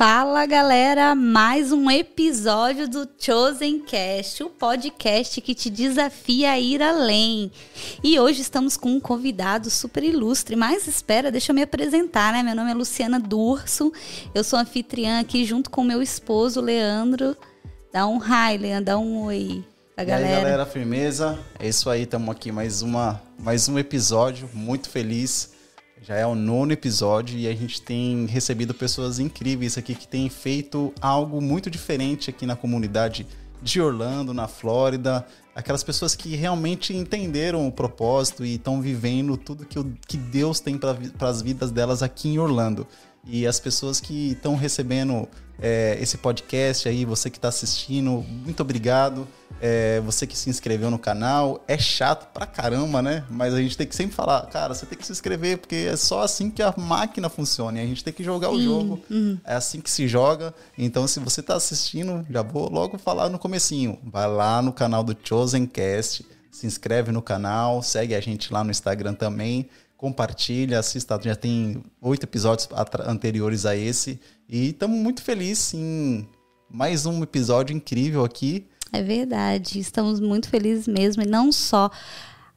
Fala galera, mais um episódio do Chosen Cast, o podcast que te desafia a ir além. E hoje estamos com um convidado super ilustre, mas espera, deixa eu me apresentar, né? Meu nome é Luciana Durso, eu sou anfitriã aqui junto com meu esposo Leandro. Dá um hi, Leandro, dá um oi pra galera. E aí, galera, firmeza? É isso aí, estamos aqui mais, uma, mais um episódio, muito feliz já é o nono episódio e a gente tem recebido pessoas incríveis aqui que têm feito algo muito diferente aqui na comunidade de Orlando, na Flórida. Aquelas pessoas que realmente entenderam o propósito e estão vivendo tudo que, que Deus tem para as vidas delas aqui em Orlando. E as pessoas que estão recebendo é, esse podcast aí, você que está assistindo, muito obrigado. É, você que se inscreveu no canal, é chato pra caramba, né? Mas a gente tem que sempre falar, cara, você tem que se inscrever, porque é só assim que a máquina funciona. E a gente tem que jogar Sim. o jogo. Uhum. É assim que se joga. Então, se você tá assistindo, já vou logo falar no comecinho. Vai lá no canal do Chosen Cast, se inscreve no canal, segue a gente lá no Instagram também compartilha, assista. Já tem oito episódios anteriores a esse. E estamos muito felizes em mais um episódio incrível aqui. É verdade, estamos muito felizes mesmo. E não só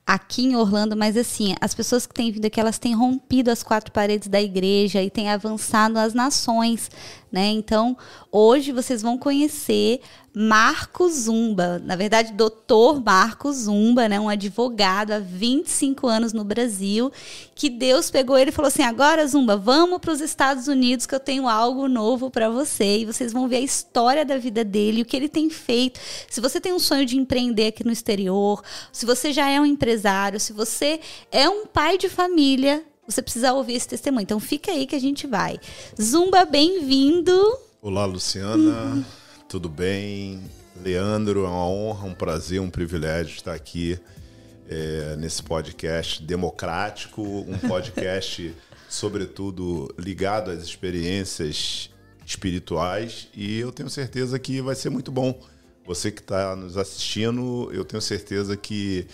aqui em Orlando, mas assim, as pessoas que têm vindo aqui, elas têm rompido as quatro paredes da igreja e têm avançado as nações, né? Então, hoje vocês vão conhecer Marco Zumba, na verdade, doutor Marco Zumba, né, um advogado há 25 anos no Brasil, que Deus pegou ele e falou assim: agora, Zumba, vamos para os Estados Unidos que eu tenho algo novo para você. E vocês vão ver a história da vida dele, o que ele tem feito. Se você tem um sonho de empreender aqui no exterior, se você já é um empresário, se você é um pai de família, você precisa ouvir esse testemunho. Então fica aí que a gente vai. Zumba, bem-vindo. Olá, Luciana. Uhum. Tudo bem? Leandro, é uma honra, um prazer, um privilégio estar aqui é, nesse podcast democrático, um podcast, sobretudo, ligado às experiências espirituais e eu tenho certeza que vai ser muito bom. Você que está nos assistindo, eu tenho certeza que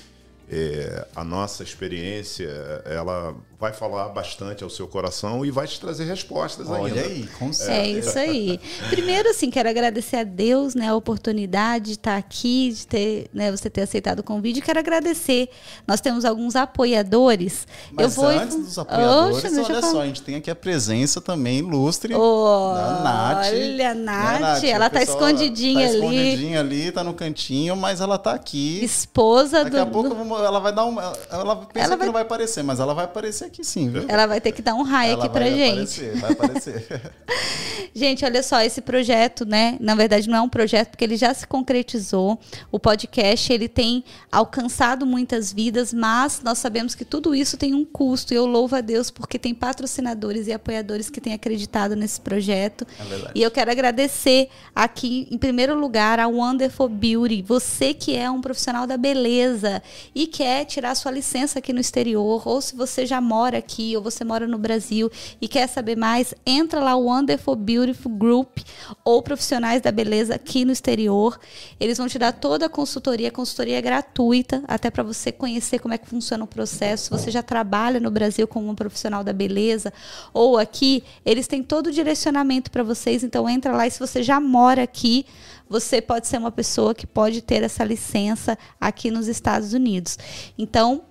é, a nossa experiência ela vai falar bastante ao seu coração e vai te trazer respostas Olha ainda. aí, com certeza. É isso aí. Primeiro, assim, quero agradecer a Deus, né, a oportunidade de estar aqui, de ter, né, você ter aceitado o convite. Quero agradecer. Nós temos alguns apoiadores. Mas eu vou antes dos apoiadores, Oxa, olha só, a gente tem aqui a presença também ilustre oh, da Nath. Olha, Nath, Nath ela está escondidinha tá ali. escondidinha ali, tá no cantinho, mas ela tá aqui. Esposa Daqui do... Daqui a pouco ela vai dar um... Ela pensa ela vai... que não vai aparecer, mas ela vai aparecer aqui sim, viu? Ela vai ter que dar um raio aqui pra vai gente. Aparecer, vai aparecer. gente, olha só, esse projeto, né? Na verdade, não é um projeto porque ele já se concretizou. O podcast, ele tem alcançado muitas vidas, mas nós sabemos que tudo isso tem um custo. E eu louvo a Deus porque tem patrocinadores e apoiadores que têm acreditado nesse projeto. É e eu quero agradecer aqui, em primeiro lugar, a Wonderful Beauty. Você que é um profissional da beleza e quer tirar sua licença aqui no exterior, ou se você já mora aqui ou você mora no Brasil e quer saber mais, entra lá o Wonderful Beautiful Group ou profissionais da beleza aqui no exterior. Eles vão te dar toda a consultoria, consultoria é gratuita, até para você conhecer como é que funciona o processo. Você já trabalha no Brasil como um profissional da beleza ou aqui, eles têm todo o direcionamento para vocês, então entra lá e se você já mora aqui, você pode ser uma pessoa que pode ter essa licença aqui nos Estados Unidos. Então,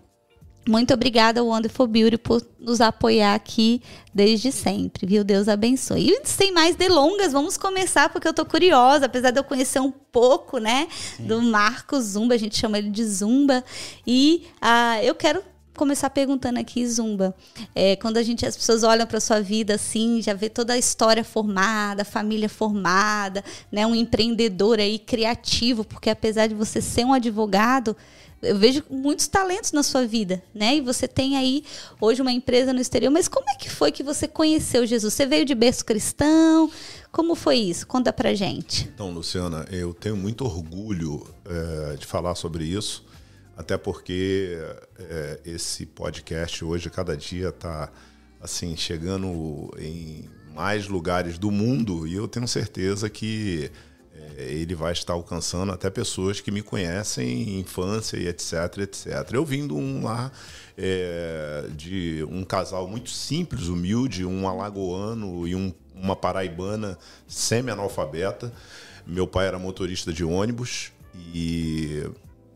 muito obrigada, Wonderful Beauty, por nos apoiar aqui desde sempre, viu? Deus abençoe. E sem mais delongas, vamos começar, porque eu tô curiosa, apesar de eu conhecer um pouco, né, Sim. do Marco Zumba, a gente chama ele de Zumba. E uh, eu quero começar perguntando aqui, Zumba. É, quando a gente, as pessoas olham para sua vida assim, já vê toda a história formada, família formada, né, um empreendedor aí criativo, porque apesar de você ser um advogado, eu vejo muitos talentos na sua vida, né? E você tem aí hoje uma empresa no exterior, mas como é que foi que você conheceu Jesus? Você veio de berço cristão? Como foi isso? Conta pra gente. Então, Luciana, eu tenho muito orgulho é, de falar sobre isso, até porque é, esse podcast hoje, cada dia, está assim, chegando em mais lugares do mundo e eu tenho certeza que ele vai estar alcançando até pessoas que me conhecem, infância e etc, etc. Eu vim de um lar é, de um casal muito simples, humilde, um alagoano e um, uma paraibana semi-analfabeta. Meu pai era motorista de ônibus e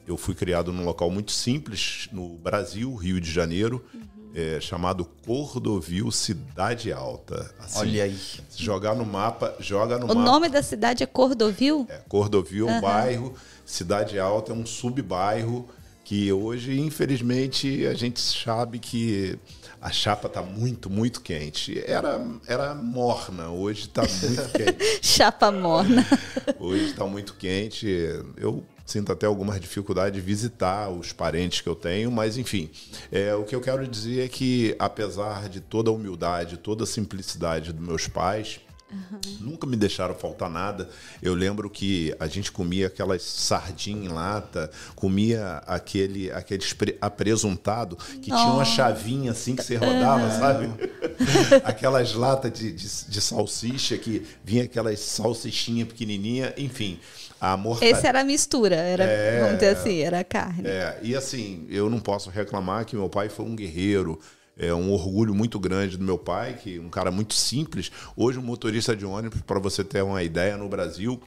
eu fui criado num local muito simples no Brasil, Rio de Janeiro, uhum. É, chamado Cordovil Cidade Alta. Assim, Olha aí. Jogar no mapa, joga no o mapa. O nome da cidade é Cordovil? É, Cordovil é um bairro, Cidade Alta é um subbairro que hoje, infelizmente, a gente sabe que a chapa está muito, muito quente. Era, era morna, hoje está muito quente. chapa morna. Hoje está muito quente. Eu sinto até algumas dificuldades de visitar os parentes que eu tenho, mas enfim, é, o que eu quero dizer é que, apesar de toda a humildade, toda a simplicidade dos meus pais, Uhum. Nunca me deixaram faltar nada. Eu lembro que a gente comia aquelas sardinhas em lata, comia aquele, aquele apresuntado que oh. tinha uma chavinha assim que você rodava, uhum. sabe? aquelas latas de, de, de, salsicha que vinha aquelas salsichinhas pequenininha, enfim. A. Esse era a mistura, era, é, vamos dizer assim, era a carne. É, e assim, eu não posso reclamar que meu pai foi um guerreiro, é um orgulho muito grande do meu pai, que um cara muito simples. Hoje, um motorista de ônibus, para você ter uma ideia, no Brasil,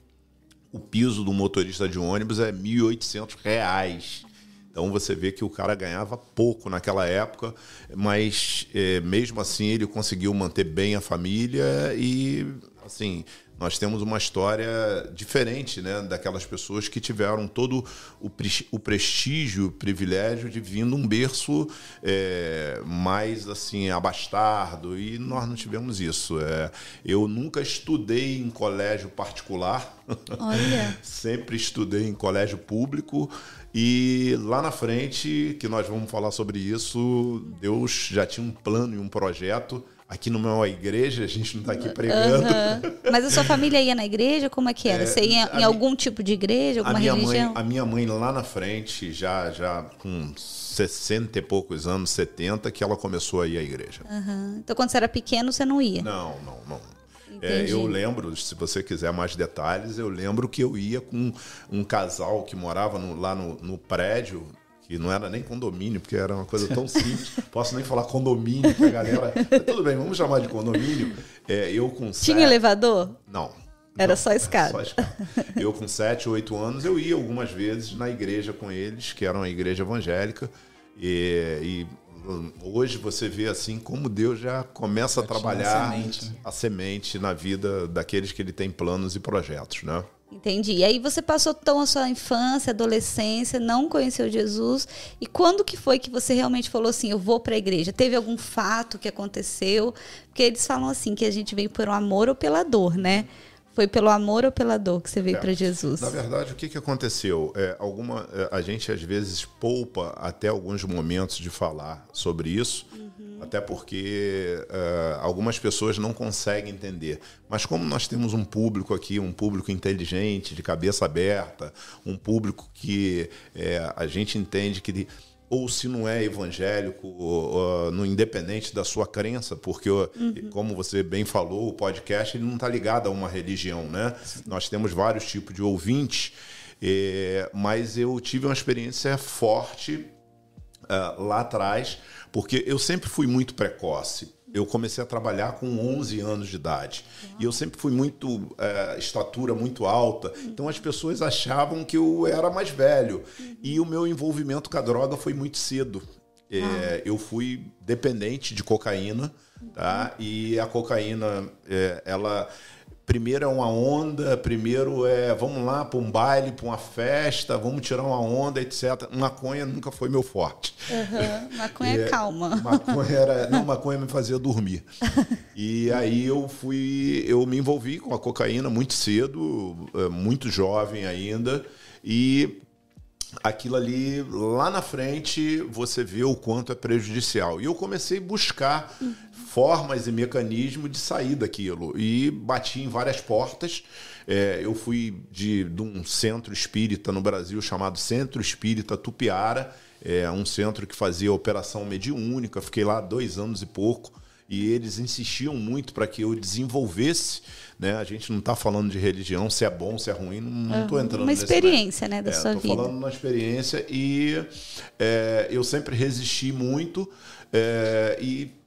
o piso do motorista de ônibus é R$ 1.800. Então você vê que o cara ganhava pouco naquela época, mas é, mesmo assim ele conseguiu manter bem a família e assim nós temos uma história diferente né, daquelas pessoas que tiveram todo o, o prestígio, o privilégio de vir num berço é, mais assim abastardo e nós não tivemos isso. É, eu nunca estudei em colégio particular, Olha. sempre estudei em colégio público e lá na frente, que nós vamos falar sobre isso, Deus já tinha um plano e um projeto Aqui não é uma igreja, a gente não está aqui pregando. Uhum. Mas a sua família ia na igreja? Como é que era? É, Você ia em algum tipo de igreja, alguma a minha religião? Mãe, a minha mãe lá na frente, já, já com 60 e poucos anos, 70, que ela começou a ir à igreja. Uhum. Então quando você era pequeno, você não ia? Não, não, não. É, eu lembro, se você quiser mais detalhes, eu lembro que eu ia com um casal que morava no, lá no, no prédio que não era nem condomínio, porque era uma coisa tão simples. Posso nem falar condomínio, que a galera. Tudo bem, vamos chamar de condomínio. É, eu com Tinha sete... elevador? Não. Era não, só escada. Só escada. Eu com 7, 8 anos, eu ia algumas vezes na igreja com eles, que era uma igreja evangélica. E, e hoje você vê assim como Deus já começa já a trabalhar a semente. Né? a semente na vida daqueles que ele tem planos e projetos, né? Entendi. E aí você passou tão a sua infância, adolescência, não conheceu Jesus. E quando que foi que você realmente falou assim, eu vou para a igreja? Teve algum fato que aconteceu? Porque eles falam assim que a gente veio por um amor ou pela dor, né? Foi pelo amor ou pela dor que você veio é. para Jesus? Na verdade, o que, que aconteceu? É, alguma, é, a gente às vezes poupa até alguns momentos de falar sobre isso, uhum. até porque uh, algumas pessoas não conseguem entender. Mas como nós temos um público aqui, um público inteligente, de cabeça aberta, um público que é, a gente entende que ou se não é evangélico, uh, no independente da sua crença, porque, uhum. como você bem falou, o podcast ele não está ligado a uma religião, né? Nós temos vários tipos de ouvintes, eh, mas eu tive uma experiência forte uh, lá atrás, porque eu sempre fui muito precoce eu comecei a trabalhar com 11 anos de idade. Uau. E eu sempre fui muito, é, estatura muito alta. Então as pessoas achavam que eu era mais velho. E o meu envolvimento com a droga foi muito cedo. É, eu fui dependente de cocaína, tá? E a cocaína, é, ela primeiro é uma onda, primeiro é vamos lá para um baile, para uma festa, vamos tirar uma onda, etc. Maconha nunca foi meu forte. Uhum. Maconha é calma. Maconha era, não, maconha me fazia dormir. E aí eu fui, eu me envolvi com a cocaína muito cedo, é, muito jovem ainda, e aquilo ali lá na frente você vê o quanto é prejudicial. E eu comecei a buscar formas e mecanismos de sair daquilo. E bati em várias portas. É, eu fui de, de, um centro espírita no Brasil chamado Centro Espírita Tupiara, é um centro que fazia operação mediúnica. Fiquei lá dois anos e pouco. E eles insistiam muito para que eu desenvolvesse. Né? A gente não está falando de religião, se é bom, se é ruim, não estou entrando Uma experiência né, da é, sua vida. Estou falando uma experiência e é, eu sempre resisti muito. É, e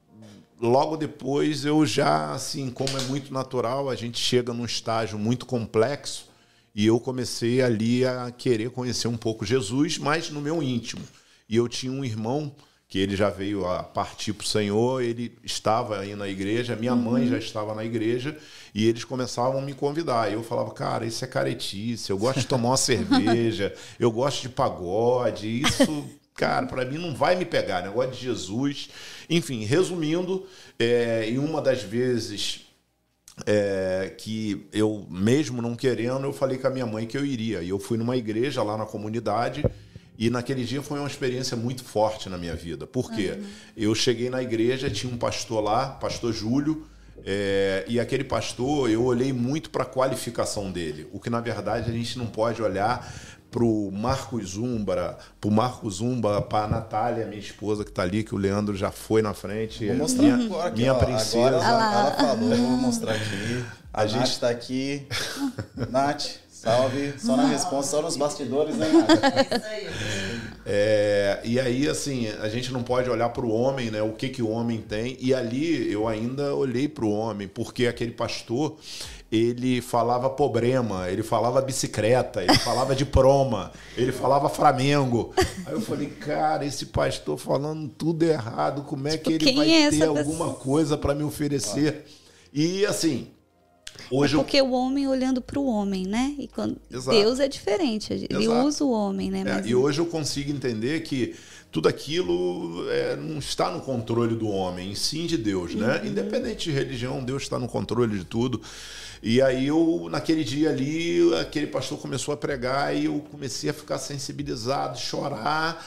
logo depois eu já, assim, como é muito natural, a gente chega num estágio muito complexo e eu comecei ali a querer conhecer um pouco Jesus, mas no meu íntimo. E eu tinha um irmão que ele já veio a partir para o Senhor, ele estava aí na igreja, minha uhum. mãe já estava na igreja, e eles começavam a me convidar. E eu falava, cara, isso é caretice, eu gosto de tomar uma cerveja, eu gosto de pagode, isso, cara, para mim não vai me pegar, negócio de Jesus. Enfim, resumindo, é, em uma das vezes é, que eu, mesmo não querendo, eu falei com a minha mãe que eu iria. E eu fui numa igreja lá na comunidade e naquele dia foi uma experiência muito forte na minha vida. Por quê? Uhum. Eu cheguei na igreja, tinha um pastor lá, pastor Júlio, é, e aquele pastor, eu olhei muito para a qualificação dele. O que, na verdade, a gente não pode olhar para o Marcos Zumbra, para o Marcos Zumba, para a Natália, minha esposa que está ali, que o Leandro já foi na frente. Vou mostrar minha, agora aqui, minha ó, princesa. Agora ela, ela falou, vou mostrar aqui. A, a gente está aqui. Nath. Salve, só na resposta, só nos bastidores, né, é, E aí, assim, a gente não pode olhar para o homem, né? O que, que o homem tem. E ali eu ainda olhei para o homem, porque aquele pastor, ele falava problema, ele falava bicicleta, ele falava de proma, ele falava Flamengo. Aí eu falei, cara, esse pastor falando tudo errado, como é tipo, que ele vai é ter alguma coisa para me oferecer? E assim, Hoje é porque eu... o homem olhando para o homem, né? E quando Deus é diferente, ele Exato. usa o homem, né? É, Mas... E hoje eu consigo entender que tudo aquilo é, não está no controle do homem, sim de Deus, né? Uhum. Independente de religião, Deus está no controle de tudo. E aí eu, naquele dia ali, aquele pastor começou a pregar e eu comecei a ficar sensibilizado, chorar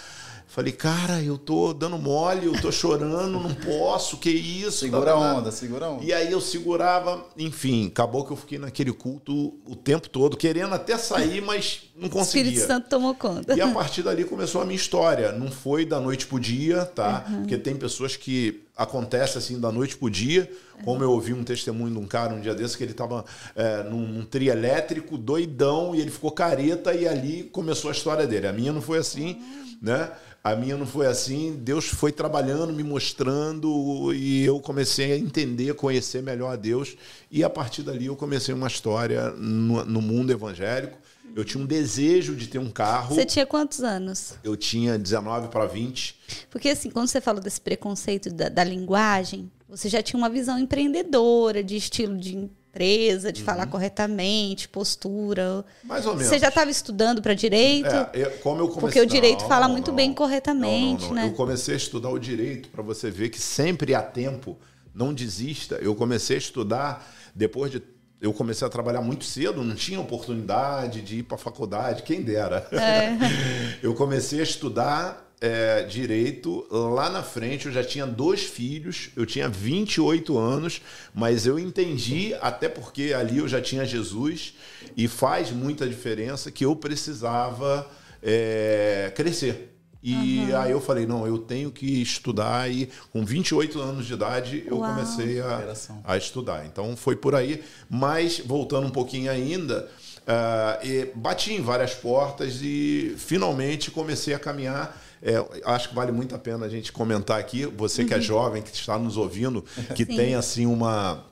Falei, cara, eu tô dando mole, eu tô chorando, não posso, que isso? Segura a onda, segura a onda. E aí eu segurava, enfim, acabou que eu fiquei naquele culto o tempo todo, querendo até sair, mas não conseguia. O Espírito Santo tomou conta. E a partir dali começou a minha história. Não foi da noite pro dia, tá? Uhum. Porque tem pessoas que acontece assim da noite pro dia, como eu ouvi um testemunho de um cara um dia desse que ele estava é, num, num trio elétrico, doidão, e ele ficou careta e ali começou a história dele. A minha não foi assim, uhum. né? A minha não foi assim. Deus foi trabalhando, me mostrando e eu comecei a entender, conhecer melhor a Deus. E a partir dali eu comecei uma história no, no mundo evangélico. Eu tinha um desejo de ter um carro. Você tinha quantos anos? Eu tinha 19 para 20. Porque assim, quando você falou desse preconceito da, da linguagem, você já tinha uma visão empreendedora de estilo de empresa, de uhum. falar corretamente, postura. Mais ou menos. Você já estava estudando para direito? É, eu, como eu comecei, Porque o direito não, fala não, muito não, bem corretamente, né? Eu comecei a estudar o direito para você ver que sempre há tempo, não desista. Eu comecei a estudar depois de eu comecei a trabalhar muito cedo, não tinha oportunidade de ir para a faculdade, quem dera. É. eu comecei a estudar é, direito, lá na frente eu já tinha dois filhos, eu tinha 28 anos, mas eu entendi, até porque ali eu já tinha Jesus, e faz muita diferença que eu precisava é, crescer. E uhum. aí eu falei, não, eu tenho que estudar e com 28 anos de idade eu Uau. comecei a, a estudar. Então foi por aí. Mas, voltando um pouquinho ainda, uh, bati em várias portas e finalmente comecei a caminhar é, acho que vale muito a pena a gente comentar aqui, você que é uhum. jovem, que está nos ouvindo, que Sim. tem assim uma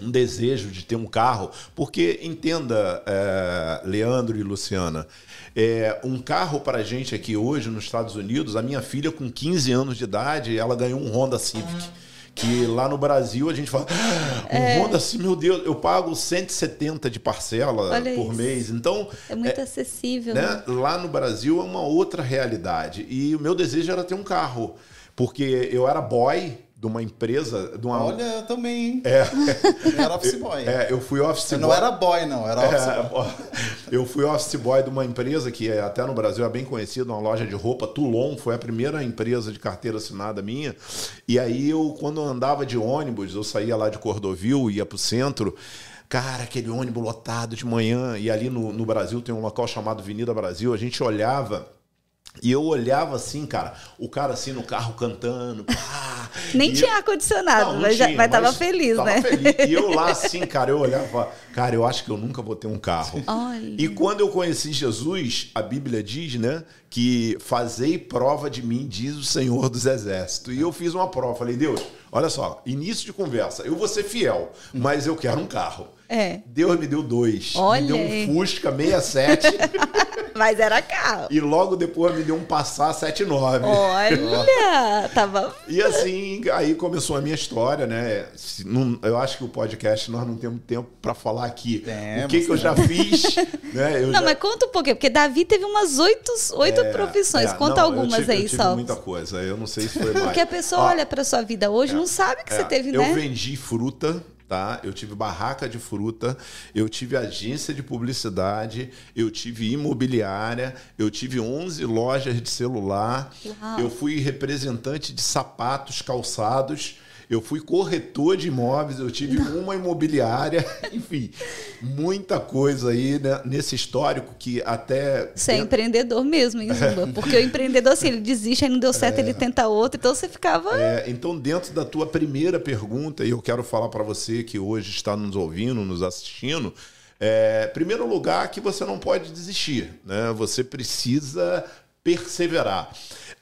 um desejo de ter um carro, porque entenda, é, Leandro e Luciana, é, um carro para a gente aqui hoje nos Estados Unidos, a minha filha com 15 anos de idade, ela ganhou um Honda Civic. Uhum que lá no Brasil a gente fala, ah, um é. Honda assim, meu Deus, eu pago 170 de parcela Olha por isso. mês. Então. É muito é, acessível. Né? né? Lá no Brasil é uma outra realidade. E o meu desejo era ter um carro. Porque eu era boy de uma empresa. De uma... Olha, eu também, hein? É. Eu era office boy. É, eu fui office eu boy. Não era boy, não, era office é, boy. Eu fui office boy de uma empresa que é, até no Brasil é bem conhecida, uma loja de roupa, Toulon, foi a primeira empresa de carteira assinada minha. E aí eu, quando eu andava de ônibus, eu saía lá de Cordovil, ia pro centro. Cara, aquele ônibus lotado de manhã, e ali no, no Brasil tem um local chamado Avenida Brasil, a gente olhava E eu olhava assim, cara, o cara assim no carro cantando. Pá, Nem tinha eu- ar-condicionado, mas, já- tinha, mas tava mas feliz, tava né? feliz. E eu lá assim, cara, eu olhava, cara, eu acho que eu nunca vou ter um carro. Olha. E quando eu conheci Jesus, a Bíblia diz, né, que fazei prova de mim, diz o Senhor dos Exércitos. E eu fiz uma prova, falei, Deus, olha só, início de conversa, eu vou ser fiel, mas eu quero um carro. É. Deus me deu dois. Olha me deu um Fusca 67 Mas era carro. e logo depois me deu um Passat 79. Olha, tava. E assim, aí começou a minha história, né? Eu acho que o podcast nós não temos tempo para falar aqui Temos, o que, que eu já fiz, né? Eu Não, já- mas conta um pouquinho, porque Davi teve umas oito, oito É, profissões. é, conta não, eu algumas tive- aí eu tive só. muita coisa, eu não sei se foi mais. Porque a pessoa Ó, olha pra sua vida hoje não sabe que é, você teve, eu né? vendi fruta, tá? Eu tive barraca de fruta, eu tive agência de publicidade, eu tive imobiliária, eu tive 11 lojas de celular, Uau. eu fui representante de sapatos calçados. Eu fui corretor de imóveis, eu tive uma imobiliária, enfim, muita coisa aí né, nesse histórico que até. Você é empreendedor mesmo, hein, Zumba? Porque o empreendedor, assim, ele desiste, aí não deu certo, ele tenta outro, então você ficava. É, então, dentro da tua primeira pergunta, e eu quero falar para você que hoje está nos ouvindo, nos assistindo, é, primeiro lugar que você não pode desistir, né? Você precisa perseverar.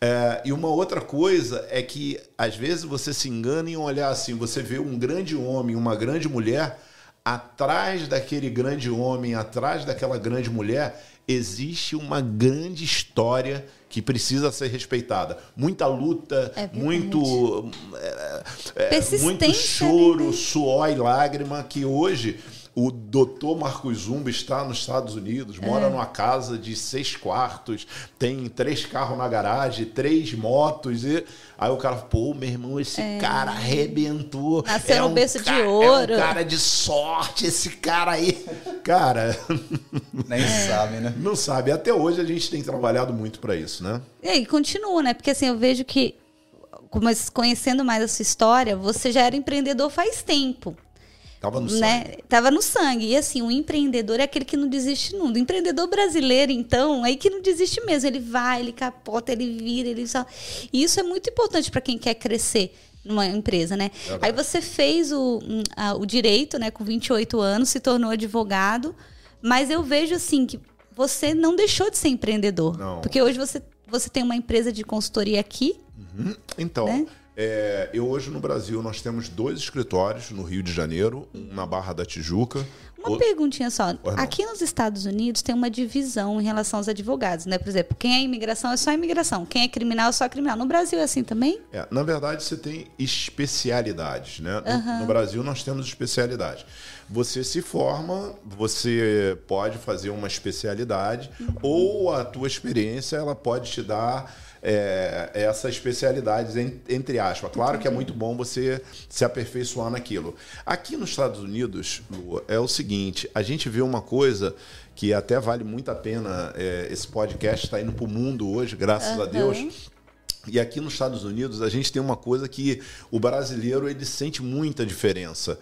É, e uma outra coisa é que às vezes você se engana em olhar assim, você vê um grande homem, uma grande mulher, atrás daquele grande homem, atrás daquela grande mulher, existe uma grande história que precisa ser respeitada. Muita luta, É muito, é, é, Persistência, muito choro, suor e lágrima que hoje o doutor Marcos Zumba está nos Estados Unidos, É. mora numa casa de seis quartos, tem três carros na garagem, três motos. E aí o cara, pô, meu irmão, esse cara arrebentou. É. Nasceu no berço de ca- É ouro." um cara de sorte, esse cara aí. Cara, Nem sabe, né? não sabe. Até hoje a gente tem trabalhado muito para isso, né? E aí, continua, né? Porque assim, eu vejo que, conhecendo mais a sua história, você já era empreendedor faz tempo. Tava no né? sangue. Tava no sangue. E assim, o empreendedor é aquele que não desiste nunca. O empreendedor brasileiro, então, é aí que não desiste mesmo. Ele vai, ele capota, ele vira, ele só. E isso é muito importante para quem quer crescer numa empresa, né? Verdade. Aí você fez o, a- o direito, né, com 28 anos, se tornou advogado, mas eu vejo assim que você não deixou de ser empreendedor. Não. Porque hoje você, você tem uma empresa de consultoria aqui. Então, Né? É, eu hoje no Brasil nós temos dois escritórios no Rio de Janeiro, um na Barra da Tijuca. Uma perguntinha só. Aqui nos Estados Unidos tem uma divisão em relação aos advogados, né? Por exemplo, quem é imigração é só imigração, quem é criminal é só criminal. No Brasil é assim também? É, na verdade, você tem especialidades, né? No, no Brasil nós temos especialidades. Você se forma, você pode fazer uma especialidade ou a tua experiência ela pode te dar é, essa especialidade en- entre aspas. Claro que é muito bom você se aperfeiçoar naquilo. Aqui nos Estados Unidos, Lu, é o seguinte: a gente vê uma coisa que até vale muito a pena. é, esse podcast está indo para o mundo hoje, graças a Deus. E aqui nos Estados Unidos a gente tem uma coisa que o brasileiro ele sente muita diferença.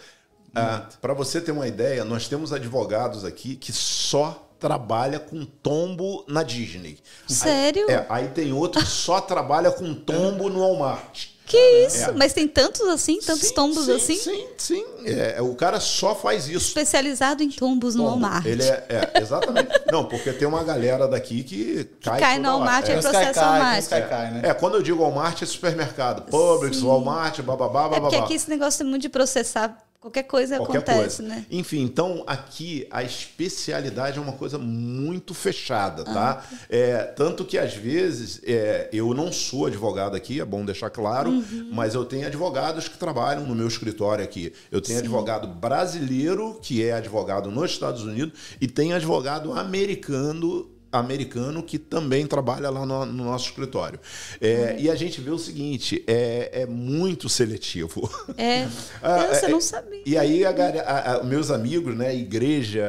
Para você ter uma ideia, nós temos advogados aqui que só trabalha com tombo na Disney. Sério? Aí, é, aí tem outro que só trabalha com tombo no Walmart. Que isso? É. Mas tem tantos assim, tantos Sim, tombos sim, assim? Sim, sim. É, o cara só faz isso. Especializado em tombos no Tombo. Walmart. Ele é, é, exatamente. Não, porque tem uma galera daqui que cai, cai toda no. Walmart É. e os processo tem Walmart. os Kaikai, né? É, quando eu digo Walmart é supermercado. Publix, Sim. Walmart, bababá, É porque bababá. aqui esse negócio é muito de processar. Qualquer coisa Qualquer acontece, coisa. né? Enfim, então aqui a especialidade é uma coisa muito fechada, tá? É, tanto que às vezes é, eu não sou advogado aqui, é bom deixar claro, Uhum. mas eu tenho advogados que trabalham no meu escritório aqui. Eu tenho advogado brasileiro que é advogado nos Estados Unidos e tem advogado americano americano que também trabalha lá no, no nosso escritório. É, E a gente vê o seguinte, é, é muito seletivo. É. Ah, Nossa, é- não sabia. E aí, a a- a- meus amigos, né, igreja,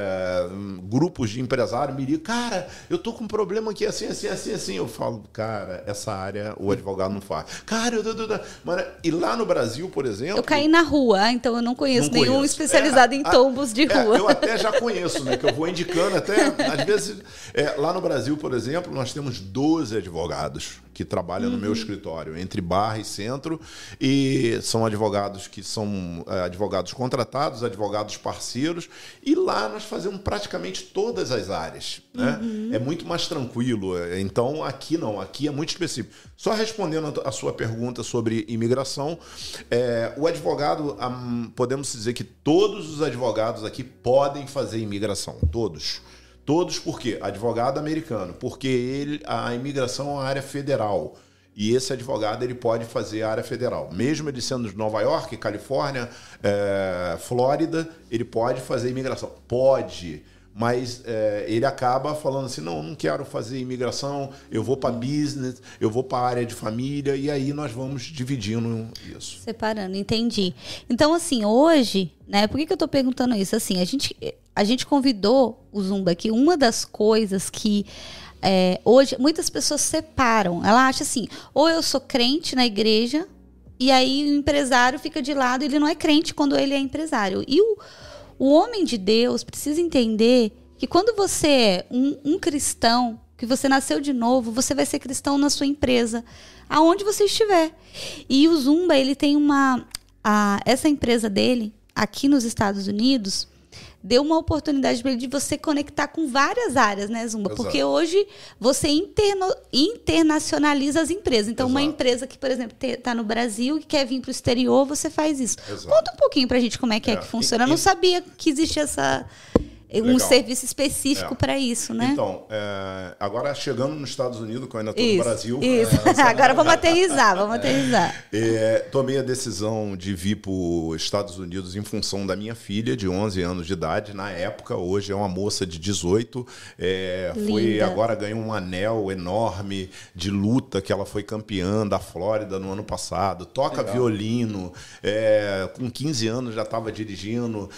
grupos de empresários me ligam, cara, eu tô com um problema aqui assim, assim, assim, assim. Eu falo, cara, essa área o advogado não faz. Cara, eu, eu, eu, eu- mano, e lá no Brasil, por exemplo. Eu caí na rua, então eu não conheço Não nenhum conheço. especializado É, em tombos de é, rua. eu até já conheço, né? Que eu vou indicando até, às vezes, é, lá no Brasil, por exemplo, nós temos 12 advogados que trabalham uhum. no meu uhum. escritório, entre Barra e Centro, e são advogados que são é, advogados contratados, advogados parceiros, e lá nós fazemos praticamente todas as áreas. Né? Uhum. É muito mais tranquilo. É, então, aqui não, aqui é muito específico. Só respondendo a sua pergunta sobre imigração, é, o advogado, podemos dizer que todos os advogados aqui podem fazer imigração, todos. Todos por quê? Advogado americano, porque ele, a imigração é uma área federal. E esse advogado ele pode fazer a área federal. Mesmo ele sendo de Nova York, Califórnia, é, Flórida, ele pode fazer imigração. Pode mas é, ele acaba falando assim: não, não quero fazer imigração, eu vou para business, eu vou para a área de família, e aí nós vamos dividindo isso. Separando, entendi. Então, assim, hoje, né, por que, que eu estou perguntando isso? Assim, a gente, a gente convidou o Zumba aqui, uma das coisas que. É, hoje muitas pessoas separam. Ela acha assim: ou eu sou crente na igreja, e aí o empresário fica de lado, ele não é crente quando ele é empresário. E o o homem de Deus precisa entender que quando você é um, um cristão, que você nasceu de novo, você vai ser cristão na sua empresa, aonde você estiver. E o Zumba, ele tem uma. A, essa empresa dele, aqui nos Estados Unidos, deu uma oportunidade para ele de você conectar com várias áreas, né, Zumba? Exato. Porque hoje você interno, internacionaliza as empresas. Então, Exato. uma empresa que, por exemplo, está no Brasil e quer vir para o exterior, você faz isso. Exato. Conta um pouquinho para a gente como é que é, é que funciona. E, Eu não sabia que existia essa um serviço específico é. para isso, né? Então, é, agora chegando nos Estados Unidos, que eu ainda estou no Brasil. Isso. É, agora vamos aterrizar, vamos aterrizar. É, tomei a decisão de vir para os Estados Unidos em função da minha filha, de 11 anos de idade, na época, hoje é uma moça de 18. É, foi agora ganhou um anel enorme de luta, que ela foi campeã da Flórida no ano passado. Toca Legal. violino, é, com 15 anos já estava dirigindo.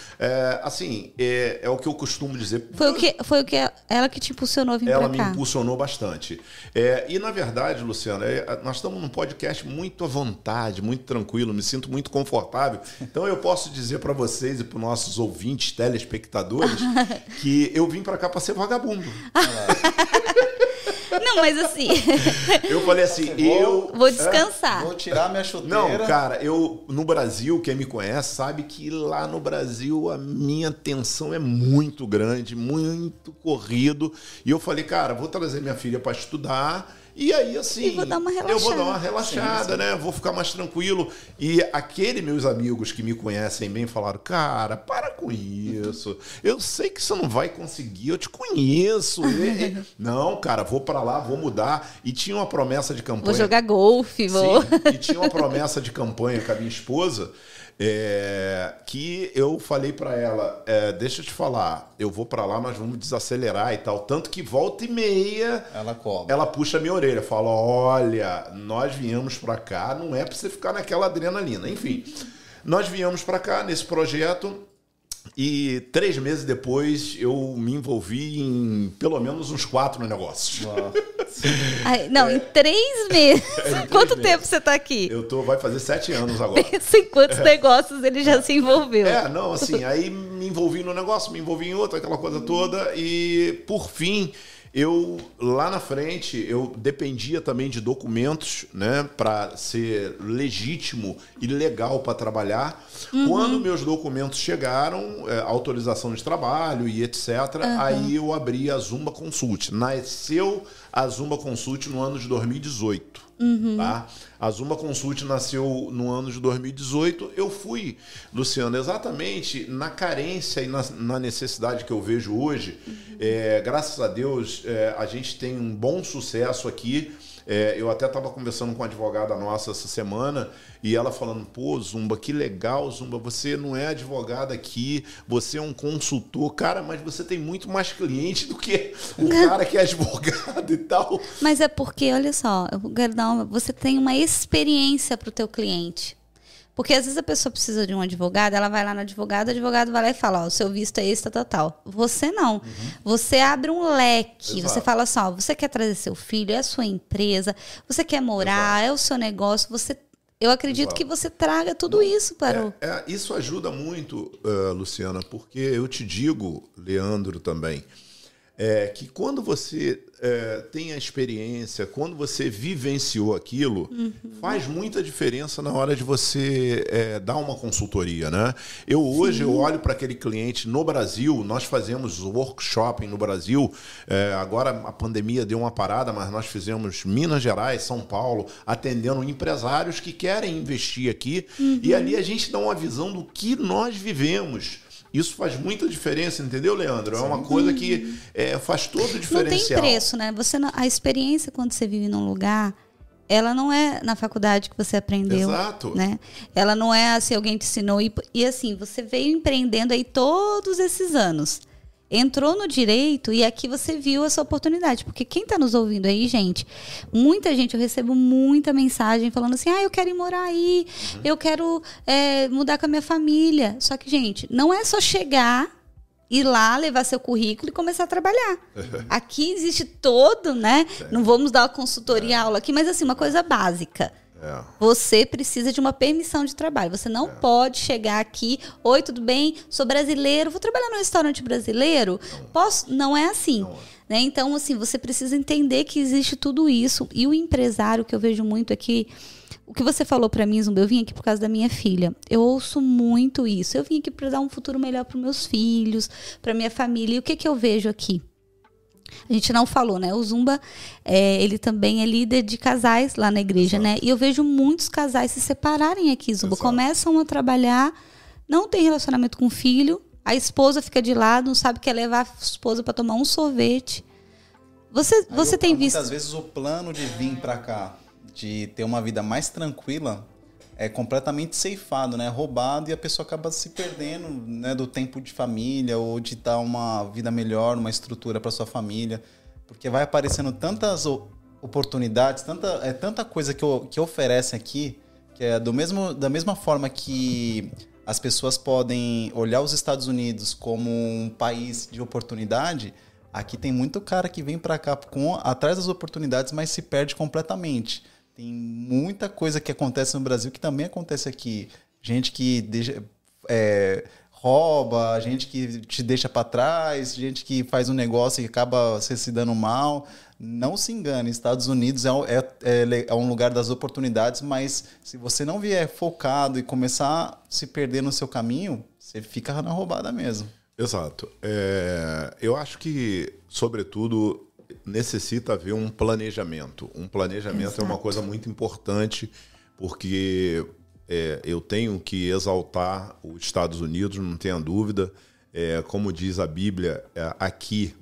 assim, é, é o que eu costumo dizer. Foi o que, foi o que ela que te impulsionou a vir Ela me cá. impulsionou bastante. É, e, na verdade, Luciana, é, nós estamos num podcast muito à vontade, muito tranquilo, me sinto muito confortável. Então, eu posso dizer para vocês e para os nossos ouvintes, telespectadores, que eu vim para cá para ser vagabundo. Mas assim. Eu falei assim, eu. Vou descansar. Vou tirar minha chuteira. Não, cara, eu. No Brasil, quem me conhece sabe que lá no Brasil a minha tensão é muito grande, muito corrido. E eu falei, cara, vou trazer minha filha para estudar e aí, assim, vou eu vou dar uma relaxada, sim, sim. né? Vou ficar mais tranquilo. E aqueles meus amigos que me conhecem bem falaram: Cara, para com isso. Eu sei que você não vai conseguir, eu te conheço. não, cara, vou para lá, vou mudar. E tinha uma promessa de campanha. Vou jogar golfe, vou. Sim, e tinha uma promessa de campanha com a minha esposa é, que eu falei para ela, é, deixa eu te falar, eu vou para lá, nós vamos desacelerar e tal. Tanto que volta e meia, ela cobra. Ela puxa a minha orelha, fala: olha, nós viemos para cá, não é para você ficar naquela adrenalina. Enfim, nós viemos para cá nesse projeto e três meses depois eu me envolvi em pelo menos uns quatro negócios. Ai, não, é. em três meses. É, em três Quanto meses. tempo você está aqui? Eu tô, vai fazer sete anos agora. Pensa em quantos é. negócios ele já se envolveu. É, não, assim, aí me envolvi no negócio, me envolvi em outro, aquela coisa toda, e por fim eu lá na frente eu dependia também de documentos, né, para ser legítimo e legal para trabalhar. Uhum. Quando meus documentos chegaram, é, autorização de trabalho e etc, uhum. aí eu abri a Zumba Consult. Nasceu a Zumba Consult no ano de 2018. Uhum. Tá? A Zumba Consult nasceu no ano de 2018. Eu fui, Luciano, exatamente na carência e na, na necessidade que eu vejo hoje. Uhum. É, graças a Deus, é, a gente tem um bom sucesso aqui. É, eu até estava conversando com uma advogada nossa essa semana e ela falando: pô, Zumba, que legal, Zumba, você não é advogada aqui, você é um consultor, cara, mas você tem muito mais cliente do que o cara que é advogado e tal. Mas é porque, olha só, eu quero dar uma, você tem uma experiência para o teu cliente. Porque às vezes a pessoa precisa de um advogado, ela vai lá no advogado, o advogado vai lá e fala, ó, o seu visto é esse, tal, tal, tal. Você não. Uhum. Você abre um leque. Exato. Você fala assim, ó, você quer trazer seu filho, é a sua empresa, você quer morar, Exato. é o seu negócio, você eu acredito Exato. que você traga tudo isso para é, o. É, isso ajuda muito, uh, Luciana, porque eu te digo, Leandro também, é que quando você é, tem a experiência, quando você vivenciou aquilo, uhum. faz muita diferença na hora de você é, dar uma consultoria, né? Eu hoje Sim. eu olho para aquele cliente no Brasil, nós fazemos workshop no Brasil. É, agora a pandemia deu uma parada, mas nós fizemos Minas Gerais, São Paulo, atendendo empresários que querem investir aqui. Uhum. E ali a gente dá uma visão do que nós vivemos isso faz muita diferença, entendeu, Leandro? É uma coisa que é, faz todo o diferencial. Não tem preço, né? Você não, a experiência quando você vive num lugar, ela não é na faculdade que você aprendeu. Exato. Né? Ela não é assim, alguém te ensinou. E, e assim, você veio empreendendo aí todos esses anos entrou no direito e aqui você viu essa oportunidade. Porque quem está nos ouvindo aí, gente, muita gente, eu recebo muita mensagem falando assim: ah, eu quero ir morar aí, uhum. eu quero é, mudar com a minha família. Só que, gente, não é só chegar. Ir lá, levar seu currículo e começar a trabalhar. aqui existe todo, né? Não vamos dar uma consultoria, é. aula aqui, mas assim, uma coisa básica é. Você precisa de uma permissão de trabalho. Você não é. pode chegar aqui, oi, tudo bem? Sou brasileiro, vou trabalhar no restaurante brasileiro. Não. Posso? Não é assim. Não é. Né? Então, assim, você precisa entender que existe tudo isso. E o empresário que eu vejo muito aqui, o que você falou para mim, Zumba, eu vim aqui por causa da minha filha. Eu ouço muito isso. Eu vim aqui para dar um futuro melhor para meus filhos, para minha família. E o que, que eu vejo aqui? A gente não falou, né? O Zumba, é, ele também é líder de casais lá na igreja, né? Exato. né? E eu vejo muitos casais se separarem aqui, Zumba. Exato. Começam a trabalhar, não tem relacionamento com o filho, a esposa fica de lado, não sabe que é levar a esposa para tomar um sorvete. Você, você tem visto. Muitas vezes o plano de vir para cá, de ter uma vida mais tranquila, é completamente ceifado, né? Roubado e a pessoa acaba se perdendo, né? Do tempo de família ou de dar uma vida melhor, uma estrutura para sua família, porque vai aparecendo tantas oportunidades, tanta é tanta coisa que, que oferece aqui, que é do mesmo da mesma forma que as pessoas podem olhar os Estados Unidos como um país de oportunidade. Aqui tem muito cara que vem para cá com atrás das oportunidades, mas se perde completamente. Tem muita coisa que acontece no Brasil que também acontece aqui. Gente que deixa, é, rouba, gente que te deixa para trás, gente que faz um negócio e acaba se dando mal. Não se engane, Estados Unidos é, é, é, é, um lugar das oportunidades, mas se você não vier focado e começar a se perder no seu caminho, você fica na roubada mesmo. Exato. É, eu acho que, sobretudo, necessita haver um planejamento. Um planejamento Exato. é uma coisa muito importante, porque é, eu tenho que exaltar os Estados Unidos, não tenha dúvida. É, como diz a Bíblia, é, aqui,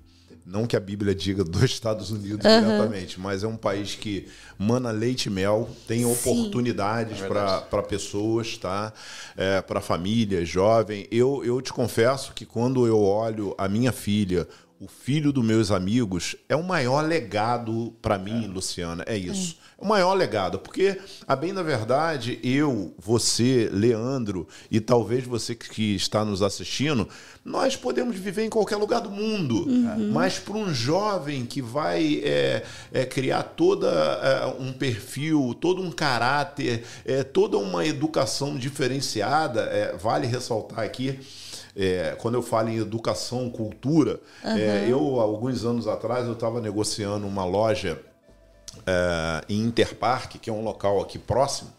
não que a Bíblia diga dos Estados Unidos uhum. diretamente, mas é um país que mana leite e mel, tem oportunidades é para pessoas, tá? É, para famílias, jovem. Eu, eu te confesso que quando eu olho a minha filha o filho dos meus amigos é o maior legado para mim, é. Luciana. É isso. É. O maior legado. Porque, a bem da verdade, eu, você, Leandro e talvez você que está nos assistindo, nós podemos viver em qualquer lugar do mundo. Uhum. Mas para um jovem que vai é, é, criar toda é, um perfil, todo um caráter, é, toda uma educação diferenciada, é, vale ressaltar aqui é, quando eu falo em educação, cultura, uhum. é, eu, alguns anos atrás, eu estava negociando uma loja é, em Interpark, que é um local aqui próximo,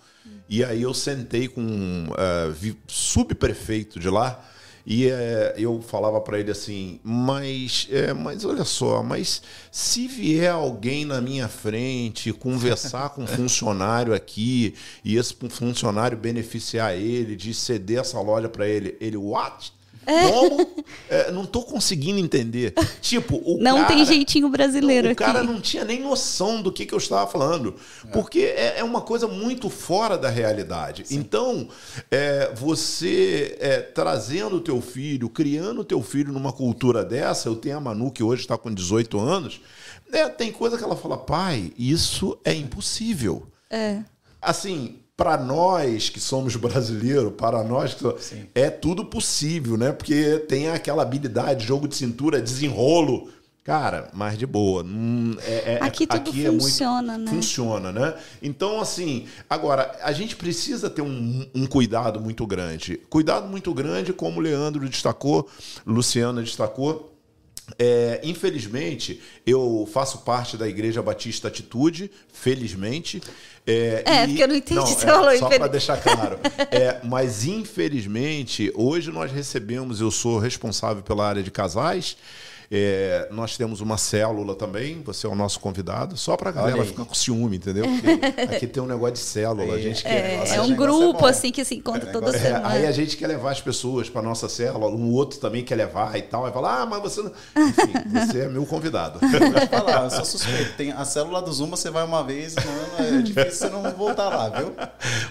e aí eu sentei com um é, subprefeito de lá, e é, eu falava para ele assim, mas, é, mas olha só, mas se vier alguém na minha frente conversar com um funcionário aqui e esse funcionário beneficiar ele de ceder essa loja para ele, ele, what? É. Como? É, não tô conseguindo entender. Tipo, o Não cara, tem jeitinho brasileiro o aqui. O cara não tinha nem noção do que, que eu estava falando. É. Porque é, é, uma coisa muito fora da realidade. Sim. Então, é, você é, trazendo o teu filho, criando o teu filho numa cultura dessa, eu tenho a Manu que hoje está com 18 anos, né, tem coisa que ela fala, pai, isso é impossível. É. Assim, para nós que somos brasileiros, para nós que é tudo possível, né? Porque tem aquela habilidade, jogo de cintura, desenrolo. Cara, mais de boa. Hum, é, é, aqui tudo aqui funciona, é muito, né? Funciona, né? Então, assim, agora, a gente precisa ter um, um, cuidado muito grande. Cuidado muito grande, como o Leandro destacou, Luciana destacou, É, infelizmente, eu faço parte da Igreja Batista Atitude, felizmente. É, é porque eu não entendi não, você é, falou Só para deixar claro. é, mas, infelizmente, hoje nós recebemos, eu sou responsável pela área de casais, é, nós temos uma célula também, você é o nosso convidado, só para a galera ficar com ciúme, entendeu? Porque aqui tem um negócio de célula. A gente quer, é, é um grupo é assim que se encontra toda é, semana. Aí a gente quer levar as pessoas para nossa célula, um outro também quer levar e tal. Aí fala, ah, mas você não. Enfim, você é meu convidado. Pode falar, eu sou suspeito. Tem a célula do Zuma, você vai uma vez, não, é difícil você não voltar lá, viu?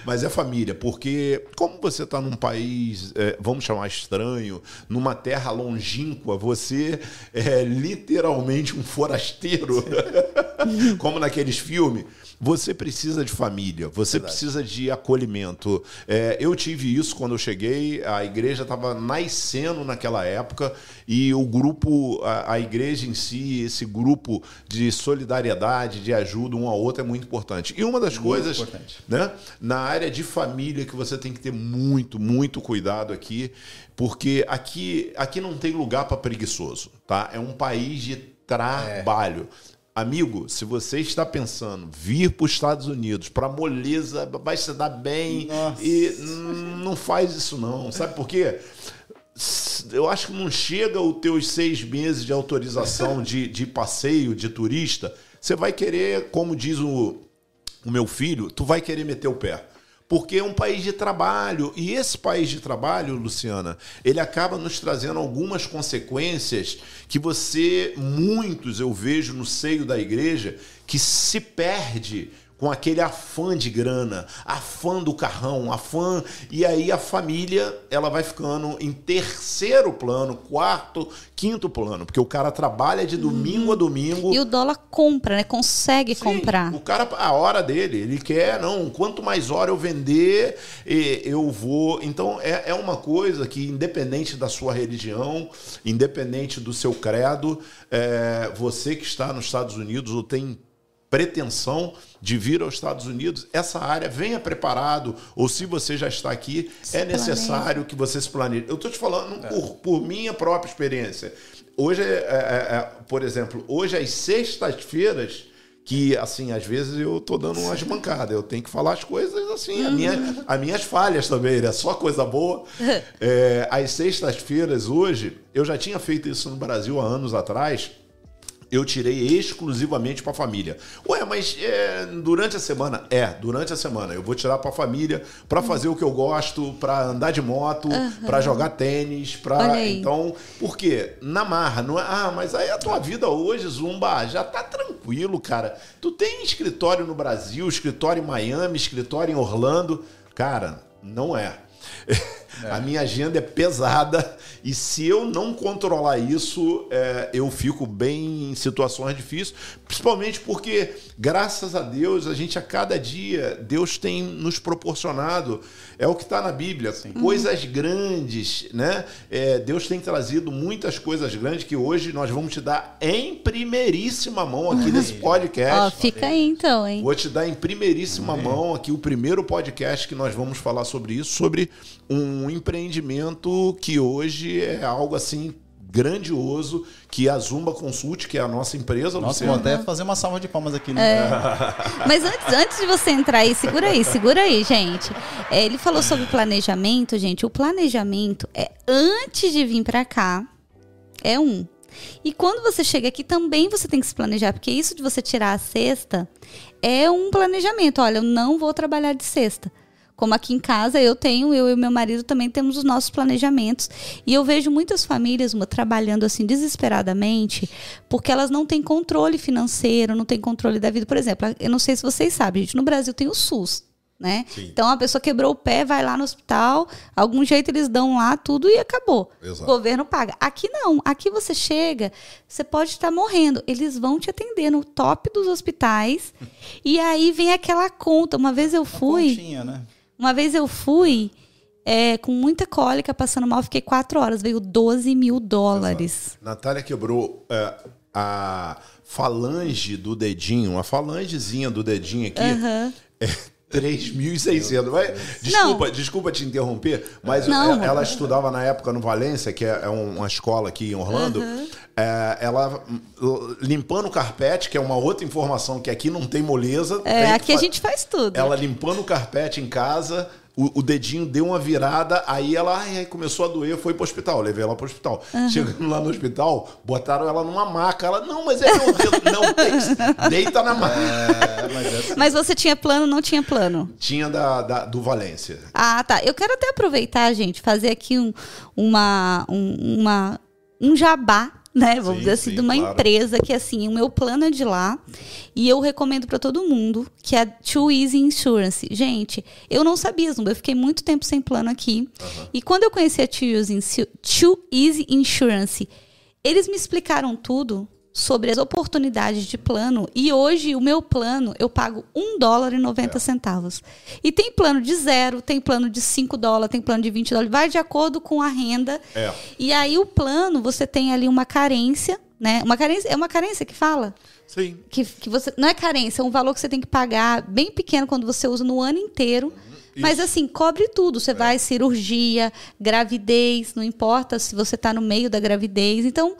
Mas é família, porque como você está num país, é, vamos chamar estranho, numa terra longínqua, você é literalmente um forasteiro, como naqueles filmes, você precisa de família, você Verdade. precisa de acolhimento. É, eu tive isso quando eu cheguei, a igreja estava nascendo naquela época e o grupo, a, a, igreja em si, esse grupo de solidariedade, de ajuda um ao outro é muito importante. E uma das muito coisas, importante. né, na área de família que você tem que ter muito, muito cuidado aqui, porque aqui, aqui não tem lugar para preguiçoso, tá? É um país de trabalho. É. Amigo, se você está pensando vir para os Estados Unidos para moleza, vai se dar bem Nossa. e não faz isso não. Sabe por quê? Eu acho que não chega os teus seis meses de autorização de, de passeio, de turista. Você vai querer, como diz o, o meu filho, tu vai querer meter o pé porque é um país de trabalho. E esse país de trabalho, Luciana, ele acaba nos trazendo algumas consequências que você, muitos eu vejo no seio da igreja, que se perde com aquele afã de grana, afã do carrão, afã e aí a família ela vai ficando em terceiro plano, quarto, quinto plano, porque o cara trabalha de domingo a domingo. E o dólar compra, né? Consegue Sim, comprar. O cara a hora dele, ele quer, não, quanto mais hora eu vender, eu vou. Então é, é uma coisa que independente da sua religião, independente do seu credo, é, você que está nos Estados Unidos ou tem pretensão de vir aos Estados Unidos, essa área venha preparado, ou se você já está aqui, se é necessário que você se planeje. Eu estou te falando é. por, por, minha própria experiência. Hoje, é, é, é, por exemplo, hoje às sextas-feiras, que assim, às vezes eu tô dando umas mancadas, eu tenho que falar as coisas assim, uhum. a minha, as minhas falhas também, né? Só coisa boa. É, às sextas-feiras, hoje, eu já tinha feito isso no Brasil há anos atrás eu tirei exclusivamente para a família. Ué, mas é, durante a semana? É, durante a semana. Eu vou tirar para a família para fazer o que eu gosto, para andar de moto, uhum. para jogar tênis, para então, por quê? Na marra, não é? Ah, mas aí a tua vida hoje, Zumba, já tá tranquilo, cara. Tu tem escritório no Brasil, escritório em Miami, escritório em Orlando. Cara, não é. É. A minha agenda é pesada e se eu não controlar isso, é, eu fico bem em situações difíceis, principalmente porque, graças a Deus, a gente a cada dia, Deus tem nos proporcionado, é o que está na Bíblia, Sim. coisas uhum. grandes, né? É, Deus tem trazido muitas coisas grandes que hoje nós vamos te dar em primeiríssima mão aqui nesse podcast. Ó, fica aí então, hein? Vou te dar em primeiríssima mão aqui o primeiro podcast que nós vamos falar sobre isso, sobre um empreendimento que hoje é algo assim grandioso que a Zumba Consult, que é a nossa empresa. Nossa, vou até fazer uma salva de palmas aqui. Né? É. Mas antes, antes de você entrar aí, segura aí, segura aí, gente. É, ele falou sobre planejamento, gente. O planejamento é antes de vir para cá, é um. E quando você chega aqui, também você tem que se planejar, porque isso de você tirar a cesta é um planejamento. Olha, eu não vou trabalhar de sexta. Como aqui em casa eu tenho, eu e meu marido também temos os nossos planejamentos. E eu vejo muitas famílias uma, trabalhando assim desesperadamente, porque elas não têm controle financeiro, não têm controle da vida. Por exemplo, eu não sei se vocês sabem, gente, no Brasil tem o SUS. Né? Então a pessoa quebrou o pé, vai lá no hospital, algum jeito eles dão lá tudo e acabou. Exato. O governo paga. Aqui não, aqui você chega, você pode estar morrendo, eles vão te atender no top dos hospitais e aí vem aquela conta. Uma vez eu fui, continha, né? Uma vez eu fui é, com muita cólica, passando mal, fiquei quatro horas, veio 12 mil dólares. Exato. Natália quebrou é, a falange do dedinho, a falangezinha do dedinho aqui. Uhum. É, 3.600. Vai- Desculpa, desculpa te interromper, mas Não. ela, ela estudava na época no Valência, que é é um- uma escola aqui em Orlando. É, ela hum, limpando o carpete, que é uma outra informação que aqui não tem moleza. É, aqui a gente faz tudo. Ela limpando o carpete em casa, o, o dedinho deu uma virada, aí ela ai, começou a doer, foi pro hospital. Levei ela pro hospital. Chegando lá no hospital, botaram ela numa maca. Ela, não, mas é meu dedo. Não, tem- deita na maca. É, mas é assim. Mas você tinha plano, não tinha plano? Tinha da, da- do Valência. Ah, tá. Eu quero até aproveitar, gente, fazer aqui um, uma, um, uma, um jabá, né? Vamos Sim, dizer assim, sim, de uma claro. empresa que, assim, o meu plano é de lá. E eu recomendo para todo mundo, que é a Too Easy Insurance. Gente, eu não sabia, Zumba. Eu fiquei muito tempo sem plano aqui. E quando eu conheci a Too Easy, Too Easy Insurance, eles me explicaram tudo sobre as oportunidades de plano e hoje o meu plano eu pago um dólar e 90 centavos. E tem plano de zero, tem plano de 5 dólares, tem plano de 20 dólares, vai de acordo com a renda. É. E aí o plano, você tem ali uma carência, né? Uma carência, é uma carência que fala? Sim. Que, que você não é carência, é um valor que você tem que pagar bem pequeno quando você usa no ano inteiro. Mas assim, cobre tudo. Você vai cirurgia, gravidez, não importa se você está no meio da gravidez. Então,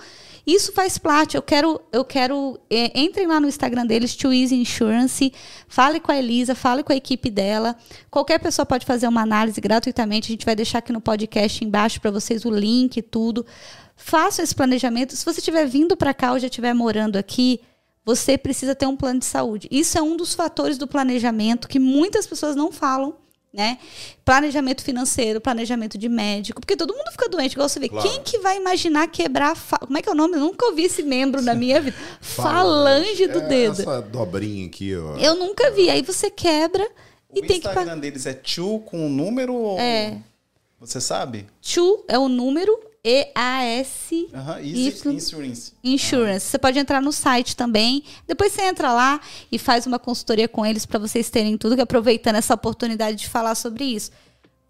isso faz parte. Eu quero, eu quero. é, entrem lá no Instagram deles, Too Easy Insurance. Fale com a Elisa, fale com a equipe dela. Qualquer pessoa pode fazer uma análise gratuitamente. A gente vai deixar aqui no podcast embaixo para vocês o link e tudo. Façam esse planejamento. Se você estiver vindo para cá ou já estiver morando aqui, você precisa ter um plano de saúde. Isso é um dos fatores do planejamento que muitas pessoas não falam. Né? Planejamento financeiro, planejamento de médico, porque todo mundo fica doente, igual você vê. Claro. Quem que vai imaginar quebrar a fa... Como é que é o nome? Eu nunca ouvi esse membro na minha vida. Falange do É dedo. Essa dobrinha aqui, ó. Eu nunca vi. Aí você quebra e o tem que Instagram pagar. deles é Tchu com número ou... É. Você sabe? Chu é o número E-A-S. Easy Insurance. Insurance. Você pode entrar no site também. Depois você entra lá e faz uma consultoria com eles para vocês terem tudo, que aproveitando essa oportunidade de falar sobre isso.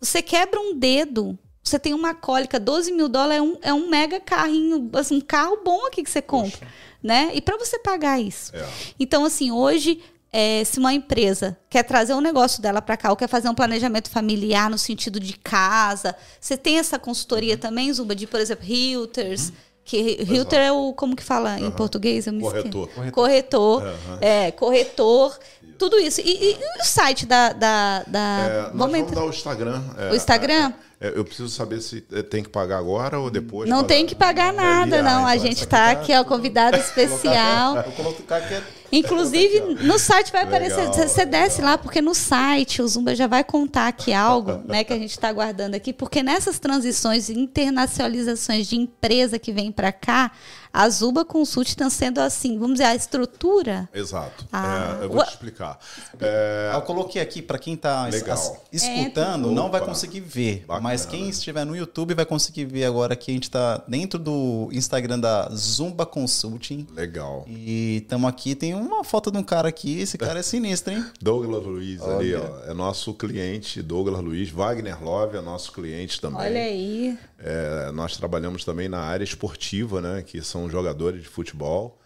Você quebra um dedo, você tem uma cólica, 12 mil dólares é um, é um mega carrinho, assim, um carro bom aqui que você compra. Né? E para você pagar isso. É. Então, assim, hoje, é, se uma empresa quer trazer um negócio dela para cá ou quer fazer um planejamento familiar no sentido de casa, você tem essa consultoria Uhum. também, Zuba, de, por exemplo, realtors. Que realtor é o, como que fala em português? Esqueci. Corretor. Corretor. Aham. É, corretor. Tudo isso. E, e- o site da. da, da- É, vamos entrar- dar o Instagram. É, O Instagram? é, é, eu preciso saber se é, tem que pagar agora ou depois. Não para- tem que pagar nada, não. A então gente essa tá aqui tá aqui, ó, convidado especial. Vou colocar aqui. Inclusive, no site vai aparecer. Legal, Você desce lá, porque no site o Zumba já vai contar aqui algo, né, que a gente está aguardando aqui, porque nessas transições, internacionalizações de empresa que vem para cá, a Zuba Consult está sendo assim, vamos dizer, a estrutura. Exato. Ah, É, eu vou te explicar. É, Eu coloquei aqui para quem tá es- Legal. as- escutando, não vai conseguir ver. Bacana. Mas quem estiver no YouTube vai conseguir ver agora que a gente tá dentro do Instagram da Zumba Consulting. legal. E estamos aqui, tem uma foto de um cara aqui, esse cara é sinistro, hein? Douglas Luiz ali, Olha. ó, é nosso cliente, Douglas Luiz. Wagner Love é nosso cliente também. Olha aí. É, nós trabalhamos também na área esportiva, né? Que são jogadores de futebol.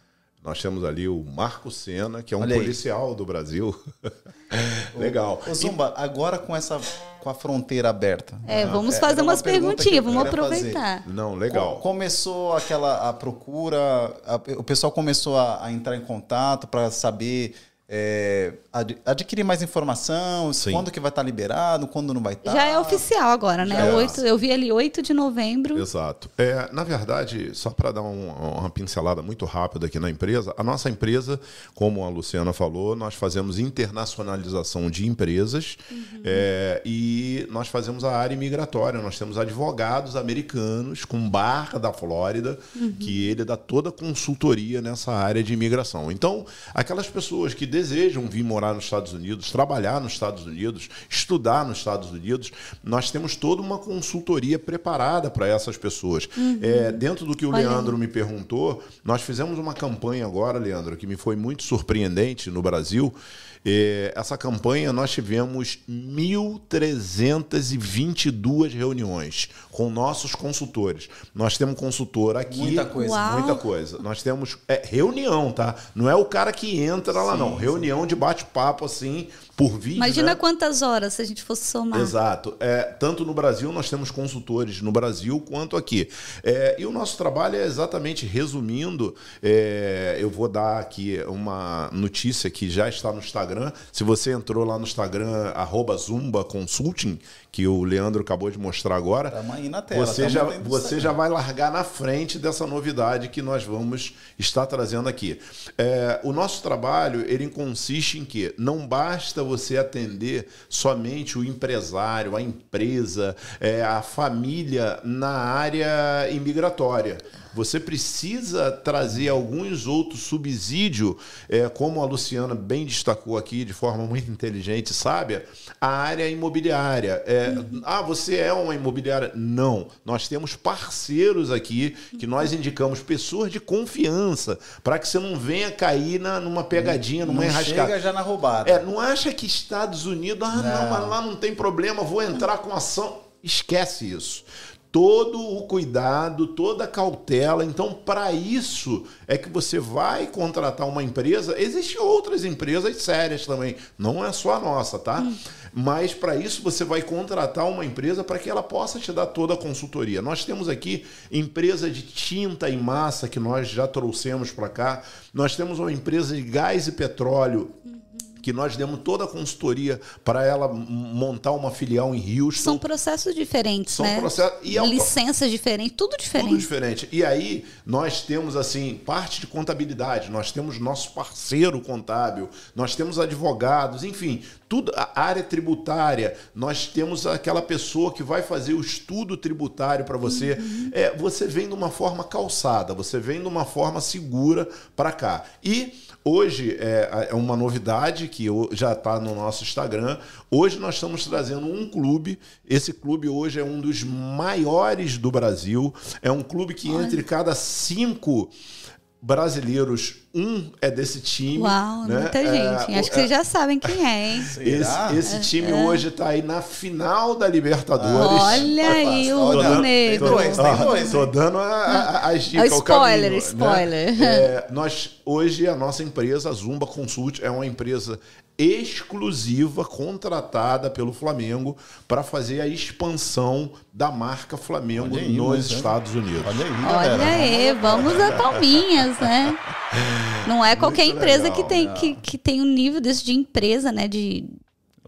Nós temos ali o Marco Senna, que é um Olha aí. policial do Brasil. Legal. Ô Zumba, agora com essa com a fronteira aberta. É, vamos é, fazer umas perguntinhas, vamos queria fazer. aproveitar. Não, Co- legal. Começou aquela a procura, a- o pessoal começou a, a entrar em contato para saber é, ad- adquirir mais informação, Sim. quando que vai estar liberado, quando não vai estar. Já é oficial agora, né? É. Oito, eu vi ali 8 de novembro. Exato. É, na verdade, só para dar um- uma pincelada muito rápida aqui na empresa, a nossa empresa, como a Luciana falou, nós fazemos internacionalização de empresas é, e nós fazemos a área imigratória. Nós temos advogados americanos com barra da Flórida, que ele dá toda a consultoria nessa área de imigração. Então, aquelas pessoas que desejam vir morar nos Estados Unidos, trabalhar nos Estados Unidos, estudar nos Estados Unidos, nós temos toda uma consultoria preparada para essas pessoas. É, dentro do que o Uhum. Olha. Leandro me perguntou, nós fizemos uma campanha agora, Leandro, que me foi muito surpreendente no Brasil. É, essa campanha nós tivemos 1.322 reuniões com nossos consultores. Nós temos consultor aqui. Muita coisa. Uau. Muita coisa. Nós temos é, reunião, tá? Não é o cara que entra lá, não. Sim, reunião de bate-papo assim por vídeo. Imagina né? quantas horas se a gente fosse somar. Exato. É, tanto no Brasil, nós temos consultores no Brasil, quanto aqui. É, e o nosso trabalho é exatamente, resumindo, é, eu vou dar aqui uma notícia que já está no Instagram. Se você entrou lá no Instagram, arroba Zumba Consulting, que o Leandro acabou de mostrar agora, Tamo aí na tela, você, já, você já vai largar na frente dessa novidade que nós vamos estar trazendo aqui. É, o nosso trabalho ele consiste em que não basta você atender somente o empresário, a empresa, é, a família na área imigratória. Você precisa trazer alguns outros subsídios, é, como a Luciana bem destacou aqui de forma muito inteligente sábia, a área imobiliária. É, Ah, você é uma imobiliária? Não. Nós temos parceiros aqui que nós indicamos pessoas de confiança para que você não venha cair na, numa pegadinha, numa Não enrascada. chega já na roubada. É, não acha que Estados Unidos, ah, não, Não. mas lá não tem problema, vou entrar com ação. Esquece isso. Todo o cuidado, toda a cautela. Então, para isso é que você vai contratar uma empresa. Existem outras empresas sérias também. Não é só a nossa, tá? Mas para isso você vai contratar uma empresa para que ela possa te dar toda a consultoria. Nós temos aqui empresa de tinta em massa que nós já trouxemos para cá. Nós temos uma empresa de gás e petróleo que nós demos toda a consultoria para ela montar uma filial em Houston. São processos diferentes, São né? processos- e é um- Licenças diferentes, tudo diferente. Tudo diferente. E aí, nós temos, assim, parte de contabilidade, nós temos nosso parceiro contábil, nós temos advogados, enfim, tudo, a área tributária, nós temos aquela pessoa que vai fazer o estudo tributário para você. É, você vem de uma forma calçada, você vem de uma forma segura para cá. E. Hoje é, é uma novidade que já está no nosso Instagram. Hoje nós estamos trazendo um clube. Esse clube hoje é um dos maiores do Brasil. É um clube que entre cada cinco brasileiros, um é desse time. Uau, né? muita É, gente. o- Acho que vocês já sabem quem é, hein? Esse, esse time hoje está aí na final da Libertadores. Olha aí o Rubro Negro. tem dois, tem Ó, dois, Tô dando a- a- as É dicas. spoiler, caminho, né? spoiler. É, nós, hoje, a nossa empresa, a Zumba Consult, é uma empresa exclusiva, contratada pelo Flamengo para fazer a expansão da marca Flamengo aí, nos mas, né? Estados Unidos. Olha aí, Olha aí, vamos a palminhas, né? Não é qualquer Muito empresa legal, que tem né? que, que tem um nível desse de empresa, né? De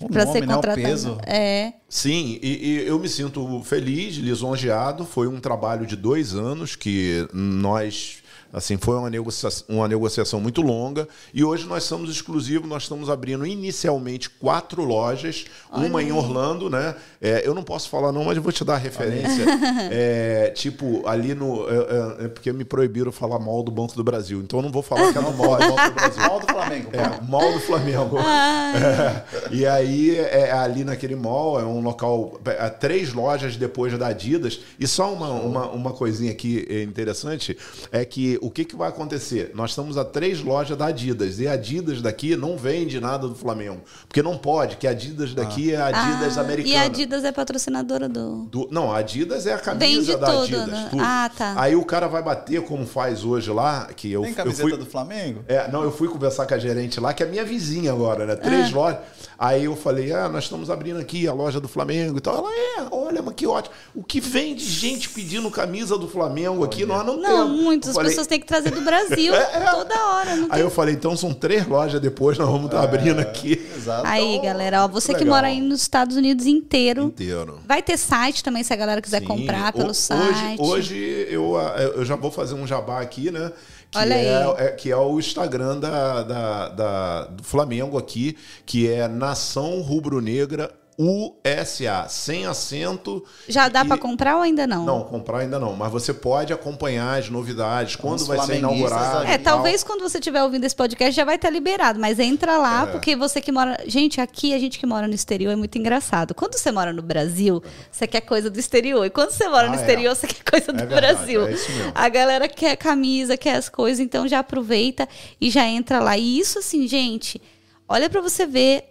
para ser né? O contratada. peso. É. Sim, e, e eu me sinto feliz, lisonjeado. Foi um trabalho de dois anos que nós. Assim, foi uma negociação, uma negociação muito longa e hoje nós somos exclusivos, nós estamos abrindo inicialmente quatro lojas, uma em Orlando, né? É, eu não posso falar não, mas eu vou te dar a referência. É, tipo, ali no... É, é- é porque me proibiram falar mal do Banco do Brasil, então eu não vou falar que é no mall, é Banco do Brasil. Mal do Flamengo. É, mall do Flamengo. E aí, é, ali naquele mall, é um local. Três lojas depois da Adidas. E só uma, uma, uma coisinha aqui é, interessante: é que o que, que vai acontecer? Nós estamos a três lojas da Adidas. E a Adidas daqui não vende nada do Flamengo. Porque não pode, que a Adidas daqui é a Adidas Ah, americana. E a Adidas é patrocinadora do. Do- não, a Adidas é a camisa Vende da tudo, Adidas. né? tudo. Ah, tá. Aí o cara vai bater como faz hoje lá, que eu, Tem eu camiseta fui. do Flamengo? É, não, eu fui conversar com a gerente lá, que é minha vizinha agora, né? Ah. Três lojas. Aí eu falei, ah, nós estamos abrindo aqui a loja do Flamengo e tal. Ela, é, olha, mas que ótimo. O que vem de gente pedindo camisa do Flamengo aqui, nós não, Não, temos. muitas Eu falei- pessoas têm que trazer do Brasil toda hora. Não Aí tem... eu falei, então são três lojas depois, nós vamos estar abrindo aqui. Exato. Aí, galera, ó, você que legal. mora aí nos Estados Unidos inteiro. Inteiro. Vai ter site também, se a galera quiser Sim, comprar pelo ho- site. Hoje, hoje eu, eu já vou fazer um jabá aqui, né? Que Olha é, aí. é- que é o Instagram da, da- da- do Flamengo aqui, que é Nação Rubro-Negra USA, sem acento. Já dá e- pra comprar ou ainda não? Não, comprar ainda não, mas você pode acompanhar as novidades, quando Os vai ser inaugurado. É, e tal. talvez quando você estiver ouvindo esse podcast já vai estar liberado, mas entra lá, É. porque você que mora. Gente, aqui a gente que mora no exterior é muito engraçado. Quando você mora no Brasil, você quer coisa do exterior. E quando você mora Ah, no é. exterior, você quer coisa do verdade, Brasil. é isso mesmo. A galera quer camisa, quer as coisas, então já aproveita e já entra lá. E isso, assim, gente, olha pra você ver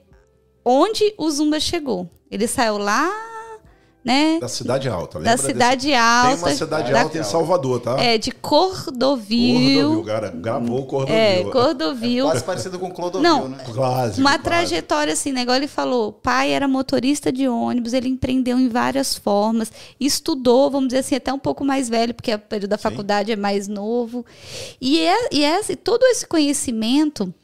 onde o Zumba chegou. Ele saiu lá né? Da Cidade Alta. Da lembra Cidade desse- Alta. Tem uma Cidade da- Alta em Salvador, tá? É, de Cordovil. Cordovil, cara. Gravou o Cordovil. É, Cordovil. Quase parecido com Clodovil, Não. né? Quase. Uma quase. trajetória assim, né? Igual ele falou, pai era motorista de ônibus, ele empreendeu em várias formas, estudou, vamos dizer assim, até um pouco mais velho, porque o período da faculdade é mais novo. E, é, e é, esse- todo esse conhecimento,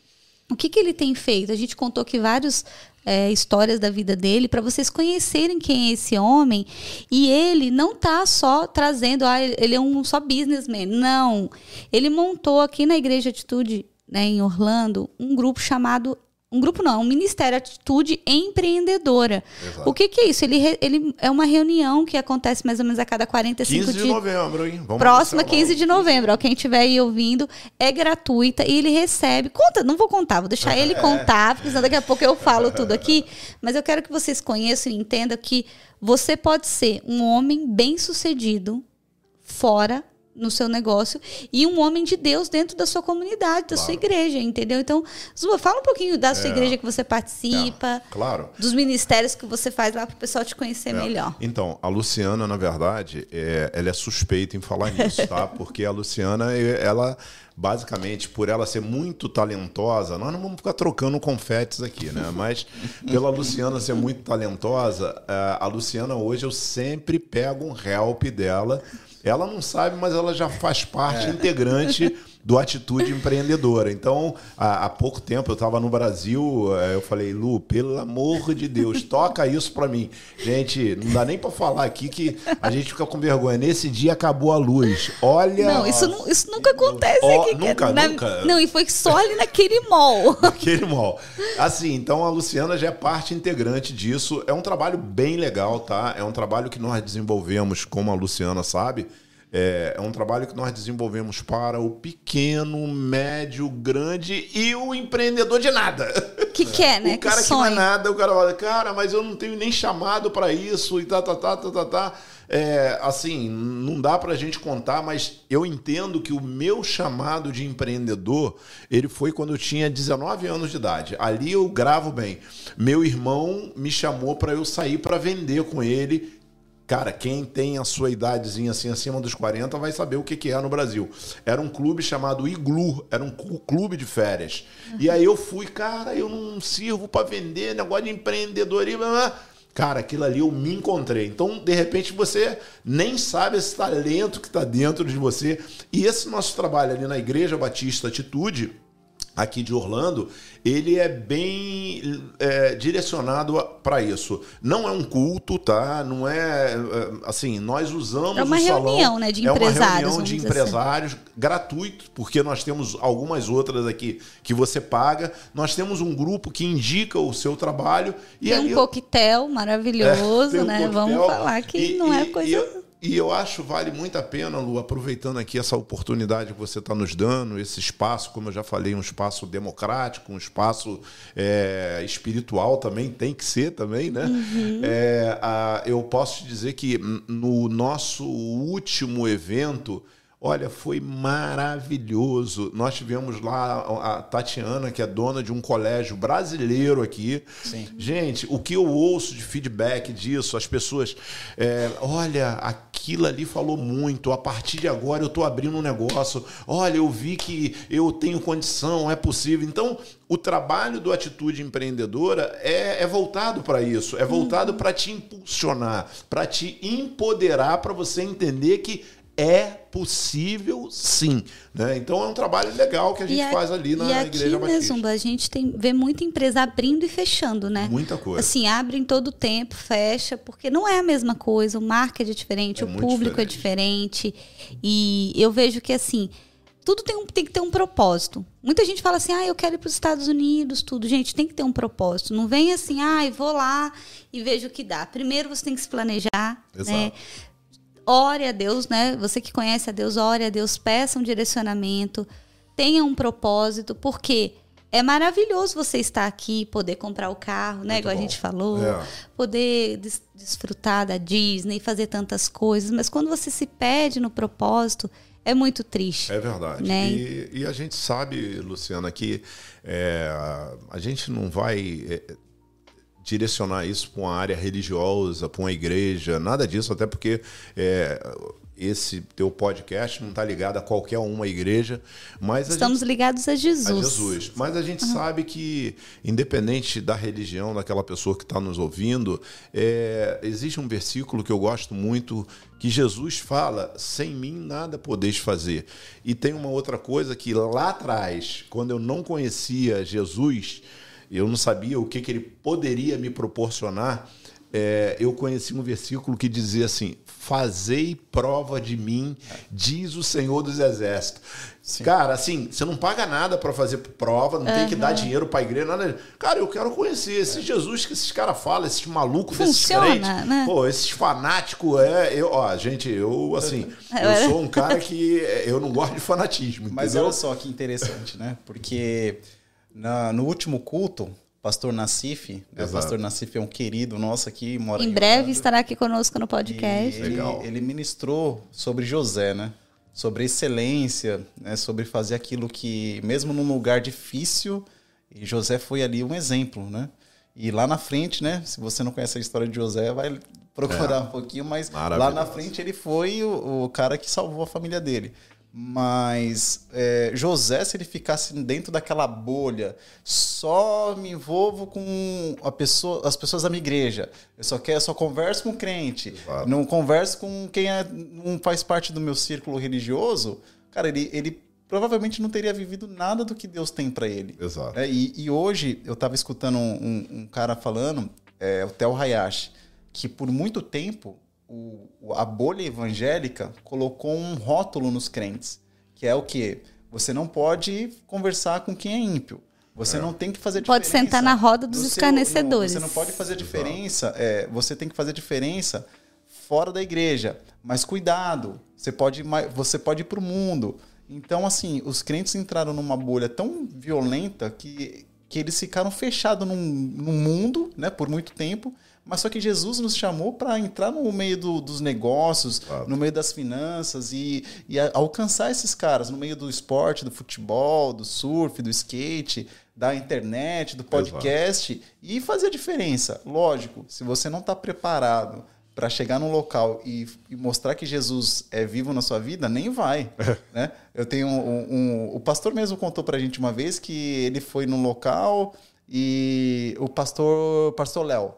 o que, que ele tem feito? A gente contou aqui vários é, histórias da vida dele para vocês conhecerem quem é esse homem. E ele não tá só trazendo, ah, ele é um só businessman. Não. Ele montou aqui na Igreja Atitude, né, em Orlando, um grupo chamado. Um grupo não, um Ministério Atitude Empreendedora. Exato. O que, que é isso? Ele, ele é uma reunião que acontece mais ou menos a cada 45 15 de dias. novembro, hein? Vamos Próxima, anunciar 15 logo. de novembro. Ó, quem estiver aí ouvindo, é gratuita e ele recebe. Conta, não vou contar, vou deixar ele contar, porque senão daqui a pouco eu falo tudo aqui. Mas eu quero que vocês conheçam e entendam que você pode ser um homem bem sucedido fora no seu negócio e um homem de Deus dentro da sua comunidade, da sua igreja, entendeu? Então, Zuma, fala um pouquinho da sua igreja que você participa, Claro. dos ministérios que você faz lá para o pessoal te conhecer É. melhor. Então, a Luciana, na verdade, é, ela é suspeita em falar nisso, tá? Porque a Luciana, é- ela, basicamente, por ela ser muito talentosa, nós não vamos ficar trocando confetes aqui, né? Mas pela Luciana ser muito talentosa, é, a Luciana hoje eu sempre pego um help dela. Ela não sabe, mas ela já faz parte integrante do Atitude Empreendedora. Então, há, há pouco tempo eu estava no Brasil, eh, eu falei, Lu, pelo amor de Deus, toca isso para mim. Gente, não dá nem para falar aqui que a gente fica com vergonha. Nesse dia acabou a luz. Olha. Não, isso, isso nunca acontece Ó, aqui. nunca, na- nunca. Não, e foi só ali naquele mall. Aquele mall. Assim, então a Luciana já é parte integrante disso. É um trabalho bem legal, tá? É um trabalho que nós desenvolvemos, como a Luciana sabe. É, é um trabalho que nós desenvolvemos para o pequeno, médio, grande e o empreendedor de nada. Que quer, né? O cara que que não é nada, o cara fala, cara, mas eu não tenho nem chamado para isso e tá, tá, tá, tá, tá, tá. É, assim, não dá pra gente contar, mas eu entendo que o meu chamado de empreendedor, ele foi quando eu tinha 19 anos de idade. Ali eu gravo bem. Meu irmão me chamou para eu sair para vender com ele Cara, quem tem a sua idadezinha assim, acima dos 40, vai saber o que, que é no Brasil. Era um clube chamado Iglu, era um clu- clube de férias. E aí eu fui, cara, eu não sirvo para vender, negócio de empreendedorismo. blá. Cara, aquilo ali eu me encontrei. Então, de repente, você nem sabe esse talento que está dentro de você. E esse nosso trabalho ali na Igreja Batista Atitude, aqui de Orlando, ele é bem é, direcionado para isso. Não é um culto, tá? Não é, é, assim, nós usamos É uma o salão. reunião, né, de é uma empresários, reunião de assim. empresários gratuito, porque nós temos algumas outras aqui que você paga. Nós temos um grupo que indica o seu trabalho e Tem um coquetel maravilhoso, tem um né? coquetel. Vamos falar que E- não é coisa. E e eu acho vale muito a pena, Lu, aproveitando aqui essa oportunidade que você está nos dando, esse espaço, como eu já falei, um espaço democrático, um espaço é, espiritual também, tem que ser também, né? Uhum. É, a- eu posso te dizer que no nosso último evento. Olha, foi maravilhoso. Nós tivemos lá a Tatiana, que é dona de um colégio brasileiro aqui. Sim. Gente, o que eu ouço de feedback disso, as pessoas, é, olha, aquilo ali falou muito. A partir de agora eu estou abrindo um negócio. Olha, eu vi que eu tenho condição, é possível. Então, o trabalho do Atitude Empreendedora é, é voltado para isso, é voltado para te impulsionar, para te empoderar, para você entender que é possível sim. Né? Então é um trabalho legal que a gente a- faz ali na e aqui, Igreja né, Batista. Zumba, a gente tem, vê muita empresa abrindo e fechando, né? Muita coisa. Assim, abre em todo tempo, fecha, porque não é a mesma coisa, o marketing é diferente, É o público é diferente. E eu vejo que, assim, tudo tem, um, tem que ter um propósito. Muita gente fala assim, ah, eu quero ir para os Estados Unidos, tudo. Gente, tem que ter um propósito. Não vem assim, ah, vou lá e vejo o que dá. Primeiro você tem que se planejar, Exato. né? Ore a Deus, né? Você que conhece a Deus, ore a Deus, peça um direcionamento, tenha um propósito, porque é maravilhoso você estar aqui, poder comprar o carro, né? Muito Igual a bom. gente falou, É. poder des- desfrutar da Disney, fazer tantas coisas, mas quando você se perde no propósito, é muito triste. É verdade. Né? E, e a gente sabe, Luciana, que é, a gente não vai é, direcionar isso para uma área religiosa, para uma igreja, nada disso, até porque é, esse teu podcast não está ligado a qualquer uma igreja, mas estamos gente, ligados a Jesus. A Jesus. Mas a gente uhum. sabe que, independente da religião daquela pessoa que está nos ouvindo, é, existe um versículo que eu gosto muito que Jesus fala: sem mim nada podeis fazer. E tem uma outra coisa que lá atrás, quando eu não conhecia Jesus, eu não sabia o que, que ele poderia me proporcionar. É, eu conheci um versículo que dizia assim: Fazei prova de mim, diz o Senhor dos Exércitos. Sim. Cara, assim, você não paga nada para fazer prova, não uhum. tem que dar dinheiro para a igreja, nada. Cara, eu quero conhecer esse é. Jesus que esses caras falam, esses malucos desses crentes. Né? Pô, esses fanáticos, é, eu, ó, gente, eu assim, eu sou um cara que eu não gosto de fanatismo. Mas entendeu? olha só que interessante, né? Porque na, no último culto, pastor Nassif. Né? O pastor Nassif é um querido nosso aqui, mora em, em breve Orlando. estará aqui conosco no podcast. Ele, ele, ministrou sobre José, né? Sobre excelência, né? sobre fazer aquilo que, mesmo num lugar difícil, e José foi ali um exemplo, né? E lá na frente, né? Se você não conhece a história de José, vai procurar é. um pouquinho, mas lá na frente ele foi o, o cara que salvou a família dele. Mas é, José, se ele ficasse dentro daquela bolha, só me envolvo com a pessoa, as pessoas da minha igreja. Eu só quero, só converso com crente. Exato. Não converso com quem é, não faz parte do meu círculo religioso. Cara, ele, ele provavelmente não teria vivido nada do que Deus tem para ele. Exato. É, e, e, hoje eu estava escutando um, um, um, cara falando, é, o Theo Hayashi, que por muito tempo o, a bolha evangélica colocou um rótulo nos crentes, que é o que? Você não pode conversar com quem é ímpio. Você é. não tem que fazer diferença. Pode sentar na roda dos escarnecedores. Seu, não, você não pode fazer diferença. É, você tem que fazer diferença fora da igreja. Mas cuidado, você pode, você pode ir para o mundo. Então, assim, os crentes entraram numa bolha tão violenta que, que eles ficaram fechados num, num mundo né, por muito tempo mas só que Jesus nos chamou para entrar no meio do, dos negócios, claro. no meio das finanças e, e alcançar esses caras no meio do esporte, do futebol, do surf, do skate, da internet, do podcast Exato. e fazer a diferença. Lógico, se você não está preparado para chegar num local e, e, mostrar que Jesus é vivo na sua vida, nem vai. né? Eu tenho um, um, o pastor mesmo contou para a gente uma vez que ele foi num local e o pastor, pastor Léo,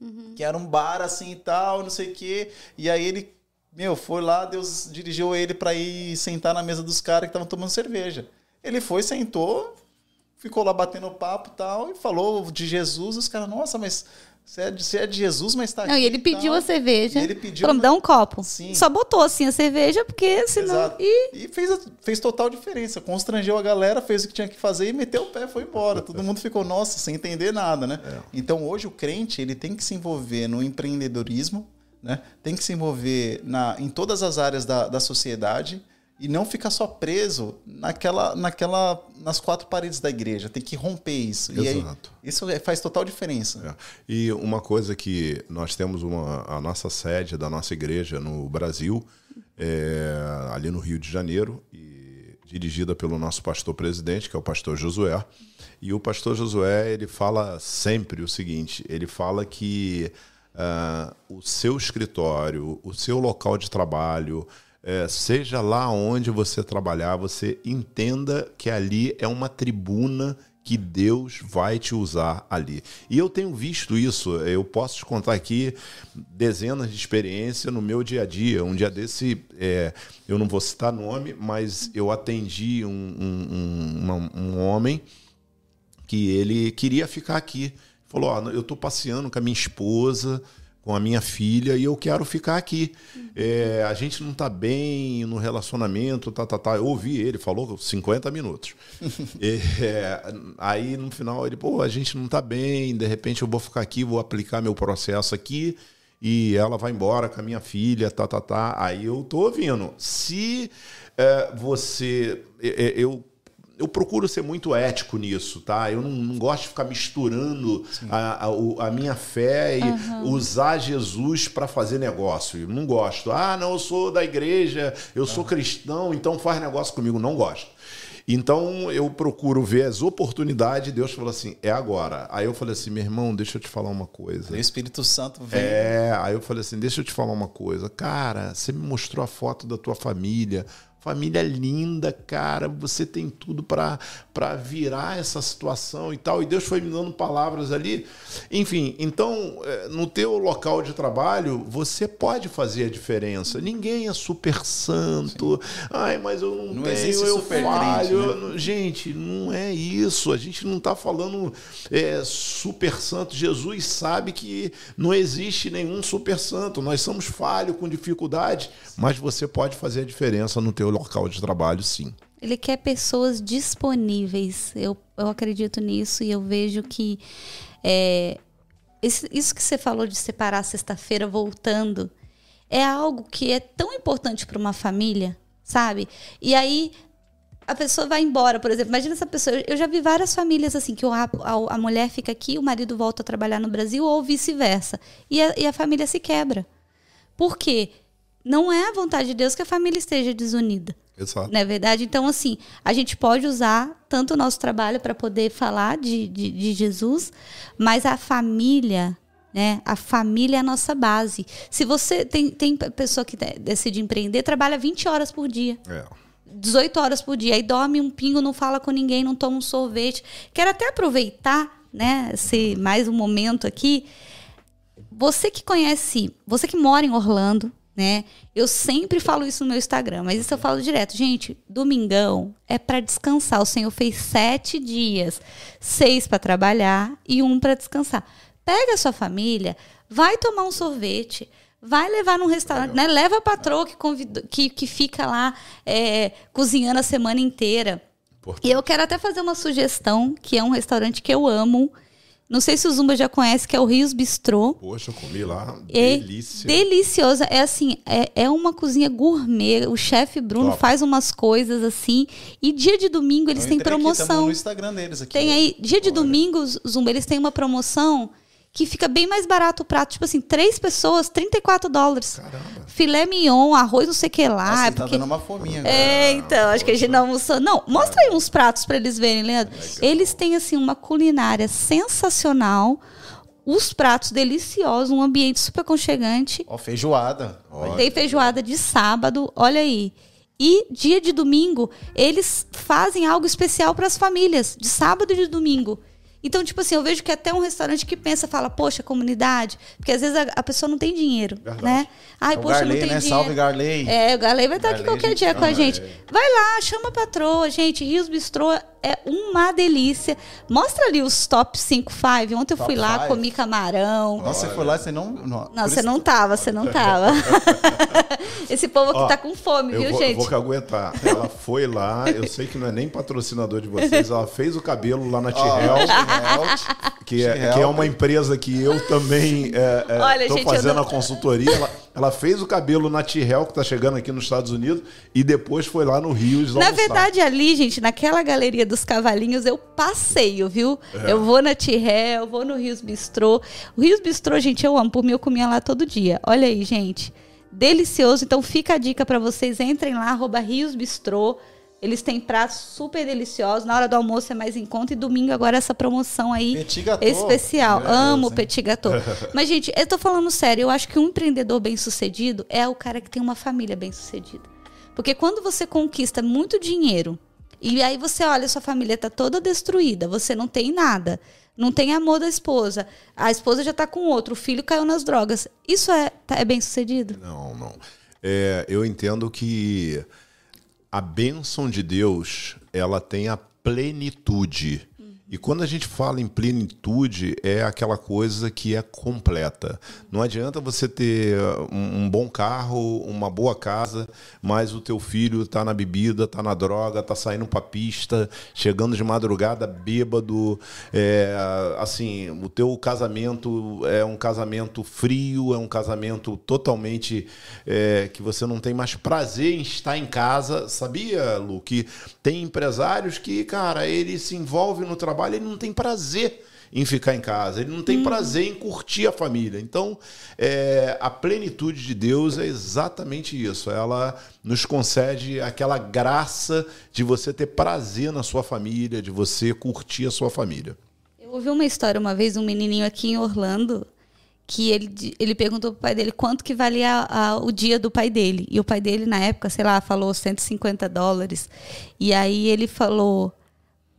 Uhum. Que era um bar assim e tal, não sei o quê. E aí ele, meu, foi lá, Deus dirigiu ele para ir sentar na mesa dos caras que estavam tomando cerveja. Ele foi, sentou, ficou lá batendo papo e tal, e falou de Jesus. Os caras, nossa, mas você é, de, você é de Jesus, mas tá Não, aqui. e ele pediu a cerveja. E ele pediu. Falou, me dá um copo. Sim. Só botou assim a cerveja, porque senão. Exato. E, e fez, fez total diferença. Constrangeu a galera, fez o que tinha que fazer e meteu o pé foi embora. Todo mundo ficou, nossa, sem entender nada, né? É. Então hoje o crente ele tem que se envolver no empreendedorismo, né? Tem que se envolver na, em todas as áreas da, da sociedade e não ficar só preso naquela, naquela, nas quatro paredes da igreja. Tem que romper isso. Exato. E aí, isso é, faz total diferença. É. E uma coisa que nós temos uma, a nossa sede da nossa igreja no Brasil, é, ali no Rio de Janeiro, e dirigida pelo nosso pastor presidente, que é o pastor Josué. E o pastor Josué ele fala sempre o seguinte: ele fala que uh, o seu escritório, o seu local de trabalho, é, seja lá onde você trabalhar, você entenda que ali é uma tribuna que Deus vai te usar ali. E eu tenho visto isso, eu posso te contar aqui dezenas de experiências no meu dia a dia. Um dia desse, é, eu não vou citar nome, mas eu atendi um, um, um, um homem que ele queria ficar aqui. Falou: oh, eu estou passeando com a minha esposa com a minha filha e eu quero ficar aqui. É, a gente não está bem no relacionamento, tá, tá, tá. Eu ouvi ele, falou 50 minutos. é, aí no final ele, pô, a gente não está bem, de repente eu vou ficar aqui, vou aplicar meu processo aqui e ela vai embora com a minha filha, tá, tá, tá. Aí eu tô ouvindo. Se é, você. É, é, eu eu procuro ser muito ético nisso, tá? Eu não, não gosto de ficar misturando a, a, a, minha fé e uhum. usar Jesus para fazer negócio. Eu não gosto. Ah, não, eu sou da igreja, eu sou cristão, então faz negócio comigo. Não gosto. Então eu procuro ver as oportunidades. Deus falou assim: é agora. Aí eu falei assim: meu irmão, deixa eu te falar uma coisa. O Espírito Santo vem. É, aí eu falei assim: deixa eu te falar uma coisa. Cara, você me mostrou a foto da tua família. Família linda, cara, você tem tudo para virar essa situação e tal. E Deus foi me dando palavras ali. Enfim, então, é, no teu local de trabalho, você pode fazer a diferença. Ninguém é super santo. Sim. Ai, mas eu não, não tenho, eu super falho. Crente, né? Gente, não é isso. A gente não está falando é, super santo. Jesus sabe que não existe nenhum super santo. Nós somos falhos com dificuldade, mas você pode fazer a diferença no teu local de trabalho, sim. Ele quer pessoas disponíveis. Eu, eu acredito nisso e eu vejo que é, isso que você falou de separar sexta-feira voltando é algo que é tão importante para uma família, sabe? E aí a pessoa vai embora, por exemplo. Imagina essa pessoa. Eu já vi várias famílias assim, que a, a, a mulher fica aqui, o marido volta a trabalhar no Brasil, ou vice-versa. E e a família se quebra. Por quê? Não é a vontade de Deus que a família esteja desunida. Exato. Não é verdade? Então, assim, a gente pode usar tanto o nosso trabalho para poder falar de, de, de, Jesus, mas a família, né? A família é a nossa base. Se você tem, tem pessoa que decide empreender, trabalha 20 horas por dia. É. 18 horas por dia. Aí dorme um pingo, não fala com ninguém, não toma um sorvete. Quero até aproveitar, né? Esse mais um momento aqui. Você que conhece, você que mora em Orlando, né? Eu sempre falo isso no meu Instagram, mas isso eu falo direto. Gente, domingão é para descansar. O Senhor fez sete dias, seis para trabalhar e um para descansar. Pega a sua família, vai tomar um sorvete, vai levar num restaurante, né? Leva a patroa que, convido, que, que fica lá é, cozinhando a semana inteira. E eu quero até fazer uma sugestão, que é um restaurante que eu amo, não sei se o Zumba já conhece, que é o Rios Bistrô. Poxa, eu comi lá. É delícia. Deliciosa. É assim, é, é uma cozinha gourmet. O chefe Bruno Top. faz umas coisas assim. E dia de domingo eles eu têm promoção. Aqui, no Instagram deles aqui. Tem aí, dia de domingo, Zumba, eles têm uma promoção que fica bem mais barato o prato. Tipo assim, três pessoas, 34 dólares. Caramba. Filé mignon, arroz não sei o que lá. Nossa, é tá porque... dando uma fominha agora. É, então, acho que a gente não almoçou. Não, mostra aí uns pratos para eles verem, Leandro. Legal. Eles têm, assim, uma culinária sensacional. Os pratos deliciosos, um ambiente super aconchegante. Ó, feijoada. Tem feijoada de sábado, olha aí. E dia de domingo, eles fazem algo especial para as famílias, de sábado e de domingo. Então, tipo assim, eu vejo que até um restaurante que pensa, fala, poxa, comunidade, porque às vezes a, a pessoa não tem dinheiro, Verdade. né? Ai, é poxa, Garley, não tem né? dinheiro. Salve, Garley. É, o Garley vai estar aqui qualquer dia com a gente. É. Vai lá, chama a patroa, gente. Rios Bistrô é uma delícia. Mostra ali os top 5, 5. Ontem eu top fui lá, five. comi camarão. Nossa, você foi lá, você não. Não, não você não tava, você não tava. Esse povo aqui Ó, tá com fome, viu, vou, gente? Vou que aguentar. Ela foi lá, eu sei que não é nem patrocinador de vocês, ela fez o cabelo lá na Tirel. Oh, que, é, que é uma empresa que eu também é, é, gente, fazendo não... a consultoria. Ela, ela, fez o cabelo na Tirel, que tá chegando aqui nos Estados Unidos, e depois foi lá no Rio. Na verdade, ali, gente, naquela galeria dos cavalinhos, eu passeio, viu? É. Eu vou na Tiré, eu vou no Rios Bistrô. O Rios Bistrô, gente, eu amo. Por mim, eu comia lá todo dia. Olha aí, gente. Delicioso. Então, fica a dica para vocês. Entrem lá, arroba Rios Bistrô. Eles têm pratos super deliciosos. Na hora do almoço é mais em conta. E domingo agora essa promoção aí especial. Amo o petit gâteau. Mas, gente, eu tô falando sério. Eu acho que um empreendedor bem sucedido é o cara que tem uma família bem sucedida. Porque quando você conquista muito dinheiro e aí você olha, sua família está toda destruída, você não tem nada. Não tem amor da esposa. A esposa já está com outro, o filho caiu nas drogas. Isso é, tá, é bem sucedido? Não, não. É, eu entendo que a bênção de Deus, ela tem a plenitude. E quando a gente fala em plenitude, é aquela coisa que é completa. Não adianta você ter um bom carro, uma boa casa, mas o teu filho está na bebida, está na droga, está saindo para pista, chegando de madrugada bêbado. É, assim, o teu casamento é um casamento frio, é um casamento totalmente é, que você não tem mais prazer em estar em casa. Sabia, Lu, que tem empresários que, cara, ele se envolve no trabalho trabalho, ele não tem prazer em ficar em casa, ele não tem prazer em curtir a família. Então, é, a plenitude de Deus é exatamente isso. Ela nos concede aquela graça de você ter prazer na sua família, de você curtir a sua família. Eu ouvi uma história uma vez, um menininho aqui em Orlando, que ele, ele perguntou pro pai dele quanto que valia a, o dia do pai dele. E o pai dele, na época, sei lá, falou 150 dólares. E aí ele falou: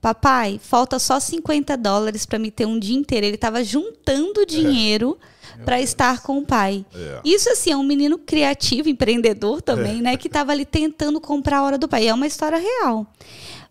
Papai, falta só 50 dólares para me ter um dia inteiro. Ele estava juntando dinheiro é. para estar com o pai. É. Isso, assim, é um menino criativo, empreendedor também, é. né? Que estava ali tentando comprar a hora do pai. É uma história real.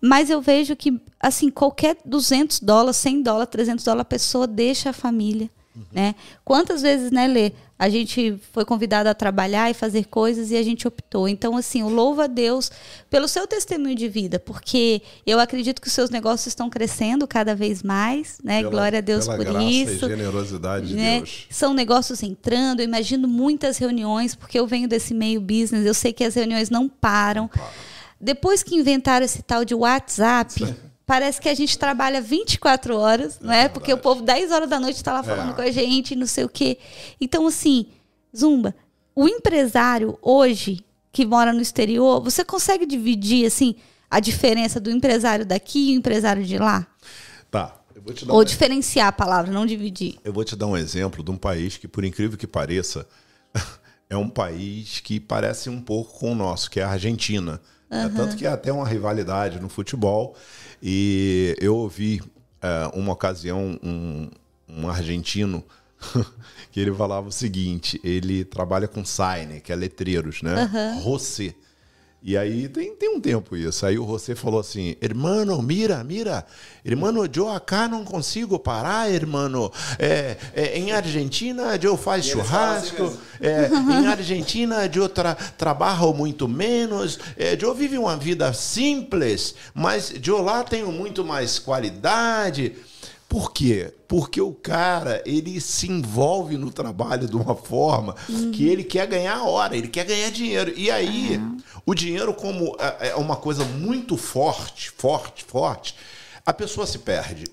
Mas eu vejo que, assim, qualquer 200 dólares, 100 dólares, 300 dólares, a pessoa deixa a família Uhum. Né? Quantas vezes, né, Lê, a gente foi convidado a trabalhar e fazer coisas e a gente optou. Então, assim, eu louvo a Deus pelo seu testemunho de vida, porque eu acredito que os seus negócios estão crescendo cada vez mais, né? Pela, Glória a Deus por isso. E generosidade né? de Deus. São negócios entrando, eu imagino muitas reuniões, porque eu venho desse meio business, eu sei que as reuniões não param. Claro. Depois que inventaram esse tal de WhatsApp, parece que a gente trabalha 24 horas, não é? é Porque o povo 10 horas da noite está lá falando é. com a gente, não sei o quê. Então, assim, Zumba, o empresário hoje que mora no exterior, você consegue dividir, assim, a diferença do empresário daqui e o empresário de lá? Tá. Ou um... diferenciar a palavra, não dividir. Eu vou te dar um exemplo de um país que, por incrível que pareça, é um país que parece um pouco com o nosso, que é a Argentina. Uhum. É, tanto que é até uma rivalidade no futebol. E eu ouvi uh, uma ocasião um, um argentino que ele falava o seguinte: ele trabalha com sign, que é letreiros, né? Uhum. E aí tem, tem um tempo isso. Aí o José falou assim: Hermano, mira, mira. Hermano, eu acá não consigo parar, hermano. É, é, em Argentina eu faço assim churrasco. Assim é, em Argentina eu tra trabalho muito menos. É, eu vivo uma vida simples, mas eu lá tenho muito mais qualidade. Por quê? Porque o cara, ele se envolve no trabalho de uma forma uhum. que ele quer ganhar hora, ele quer ganhar dinheiro. E aí, uhum. o dinheiro como é, é uma coisa muito forte, forte, forte, a pessoa se perde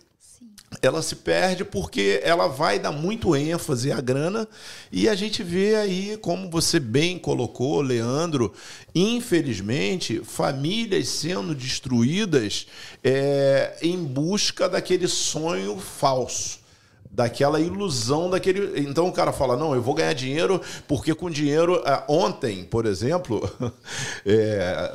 ela se perde porque ela vai dar muito ênfase à grana e a gente vê aí, como você bem colocou, Leandro, infelizmente, famílias sendo destruídas é, em busca daquele sonho falso daquela ilusão daquele. Então o cara fala: não, eu vou ganhar dinheiro porque com dinheiro. É, ontem, por exemplo, é,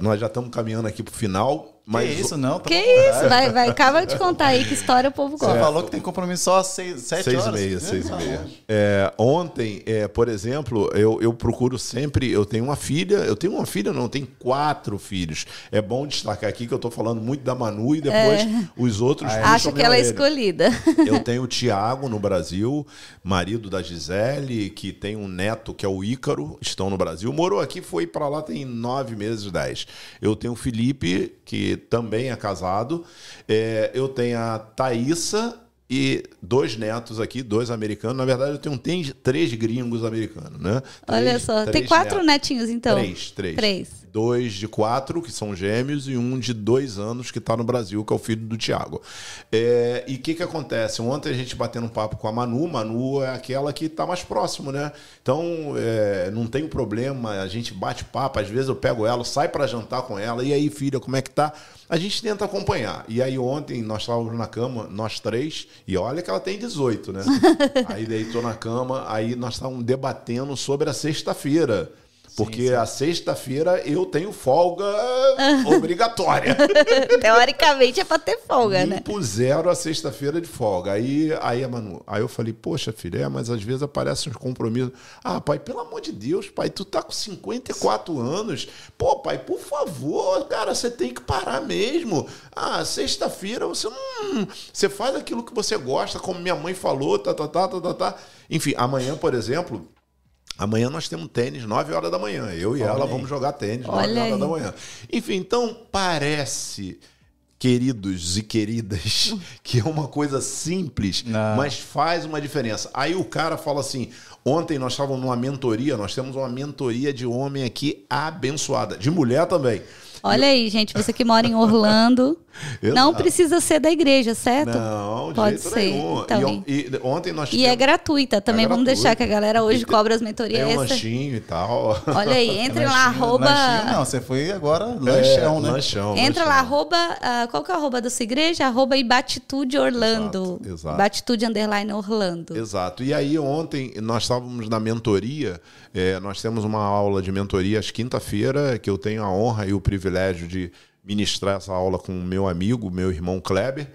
nós já estamos caminhando aqui para o final. Mas... Que isso, não? Que isso? Vai, vai, acaba de contar aí que história o povo gosta. Você falou que tem compromisso só às seis, sete seis horas. Meia, seis e meia. É, ontem, é, por exemplo, eu, eu procuro sempre. Eu tenho uma filha, eu tenho uma filha, não, eu tenho quatro filhos. É bom destacar aqui que eu estou falando muito da Manu e depois é. os outros. Ah, Acho que ela é escolhida. Eu tenho o Tiago no Brasil, marido da Gisele, que tem um neto que é o Ícaro, estão no Brasil. Morou aqui, foi para lá tem nove meses, dez. Eu tenho o Felipe, que também é casado. É, eu tenho a Thaísa e dois netos aqui, dois americanos. Na verdade, eu tenho três, três gringos americanos, né? Três, Olha só, tem quatro netos. netinhos, então. Três, três. Três dois de quatro, que são gêmeos, e um de dois anos, que está no Brasil, que é o filho do Tiago. É, e o que, que acontece? Ontem a gente batendo um papo com a Manu, Manu é aquela que está mais próximo, né? Então, é, não tem problema, a gente bate papo, às vezes eu pego ela, sai para jantar com ela, e aí, filha, como é que tá? A gente tenta acompanhar. E aí ontem nós estávamos na cama, nós três, e olha que ela tem 18, né? aí deitou na cama, aí nós estávamos debatendo sobre a sexta-feira. Porque sim, sim. a sexta-feira eu tenho folga obrigatória. Teoricamente é para ter folga, Me né? Impuseram a sexta-feira de folga. Aí, aí a Manu, aí eu falei, poxa, filha, é, mas às vezes aparecem uns compromissos. Ah, pai, pelo amor de Deus, pai, tu tá com 54 anos. Pô, pai, por favor, cara, você tem que parar mesmo. Ah, sexta-feira você não. Você faz aquilo que você gosta, como minha mãe falou, tá, tá, tá, tá, tá. tá. Enfim, amanhã, por exemplo, Amanhã nós temos tênis 9 horas da manhã. Eu e Olha ela aí. vamos jogar tênis 9 Olha horas aí. da manhã. Enfim, então parece, queridos e queridas, que é uma coisa simples, Não. mas faz uma diferença. Aí o cara fala assim: ontem nós estávamos numa mentoria, nós temos uma mentoria de homem aqui abençoada, de mulher também. Olha aí, gente, você que mora em Orlando, Não precisa ser da igreja, certo? Não, de Pode jeito ser. nenhum. Então, e, e ontem nós E é gratuita também. É Vamos deixar que a galera hoje E cobra as tem mentorias um extra. lanchinho e tal. Olha aí, entrem lá, arroba. lanchinho não, você foi agora lanchão, É, né? Lanchão, Entra lanchão. lá, arroba. ah, qual que é o arroba da sua igreja? Arroba Ibatitude Orlando. Exato, exato. Batitude underline Orlando. Exato. E aí ontem nós estávamos na mentoria, é, nós temos uma aula de mentoria às quinta-feira, que eu tenho a honra e o privilégio de ministrar essa aula com o meu amigo, meu irmão Kleber.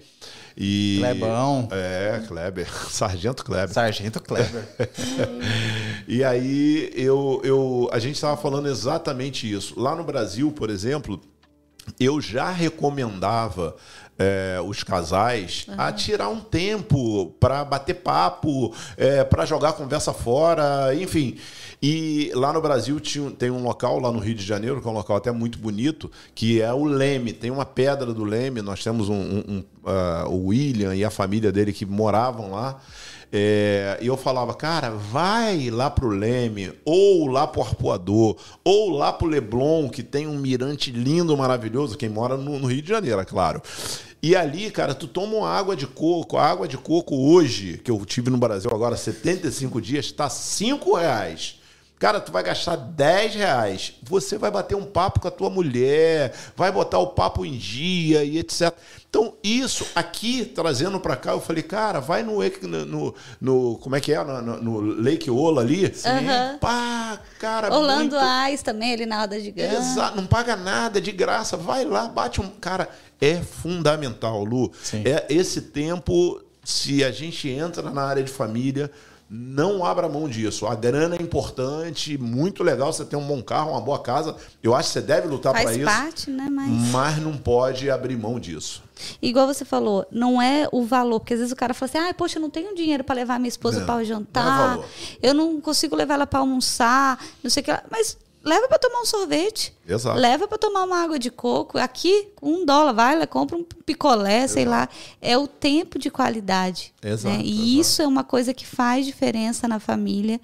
E, Clebão. É, Kleber, Sargento Kleber. Sargento Kleber. E aí eu, eu, a gente estava falando exatamente isso. Lá no Brasil, por exemplo, eu já recomendava é, os casais a tirar um tempo para bater papo, para jogar a conversa fora, enfim. E lá no Brasil tinha, tem um local, lá no Rio de Janeiro, que é um local até muito bonito, que é o Leme. Tem uma pedra do Leme, nós temos um, um- um, ah, o William e a família dele que moravam lá. É, e eu falava, cara, vai lá pro Leme, ou lá pro Arpoador, ou lá pro Leblon, que tem um mirante lindo, maravilhoso, quem mora no, no Rio de Janeiro, é claro. E ali, cara, tu toma uma água de coco. A água de coco hoje, que eu tive no Brasil agora 75 dias, tá 5 reais. Cara, tu vai gastar 10 reais. Você vai bater um papo com a tua mulher, vai botar o papo em dia e etc. Então, isso aqui, trazendo pra cá, eu falei, cara, vai no, no, no- no- como é que é? No, no- no Lake Ola ali. Aham. Pá, cara, Orlando muito... Ais também, ali na roda gigante. Exato, não paga nada, de graça. Vai lá, bate um. Cara, é fundamental, Lu. Sim. É esse tempo, se a gente entra na área de família, não abra mão disso. A grana é importante, muito legal você ter um bom carro, uma boa casa. Eu acho que você deve lutar para isso. parte, né? Mas. Mas não pode abrir mão disso. Igual você falou, não é o valor, porque às vezes o cara fala assim: ah, poxa, eu não tenho dinheiro para levar minha esposa para não é jantar, eu não consigo levar ela para almoçar, não sei o que lá. Mas leva para tomar um sorvete. Exato. Leva para tomar uma água de coco. Aqui, um dólar, vai lá, compra um picolé, sei lá. É o tempo de qualidade. Exato, né? E exato. isso é uma coisa que faz diferença na família.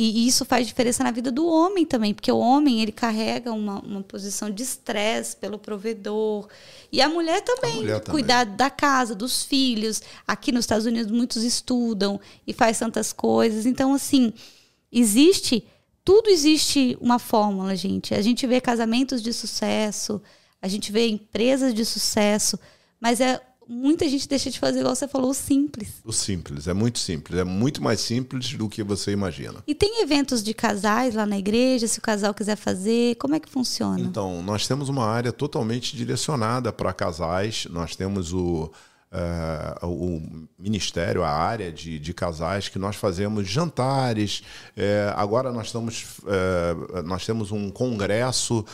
E isso faz diferença na vida do homem também, porque o homem ele carrega uma, uma posição de estresse pelo provedor. E a mulher também, mulher também. cuidar da casa, dos filhos. Aqui nos Estados Unidos muitos estudam e faz tantas coisas. Então, assim, existe, tudo existe uma fórmula, gente. A gente vê casamentos de sucesso, a gente vê empresas de sucesso, mas é muita gente deixa de fazer igual você falou, o simples. O simples, é muito simples. É muito mais simples do que você imagina. E tem eventos de casais lá na igreja, se o casal quiser fazer, como é que funciona? Então, nós temos uma área totalmente direcionada para casais. Nós temos o, eh, o ministério, a área de, de casais, que nós fazemos jantares. Eh, agora nós, estamos, eh, nós temos um congresso,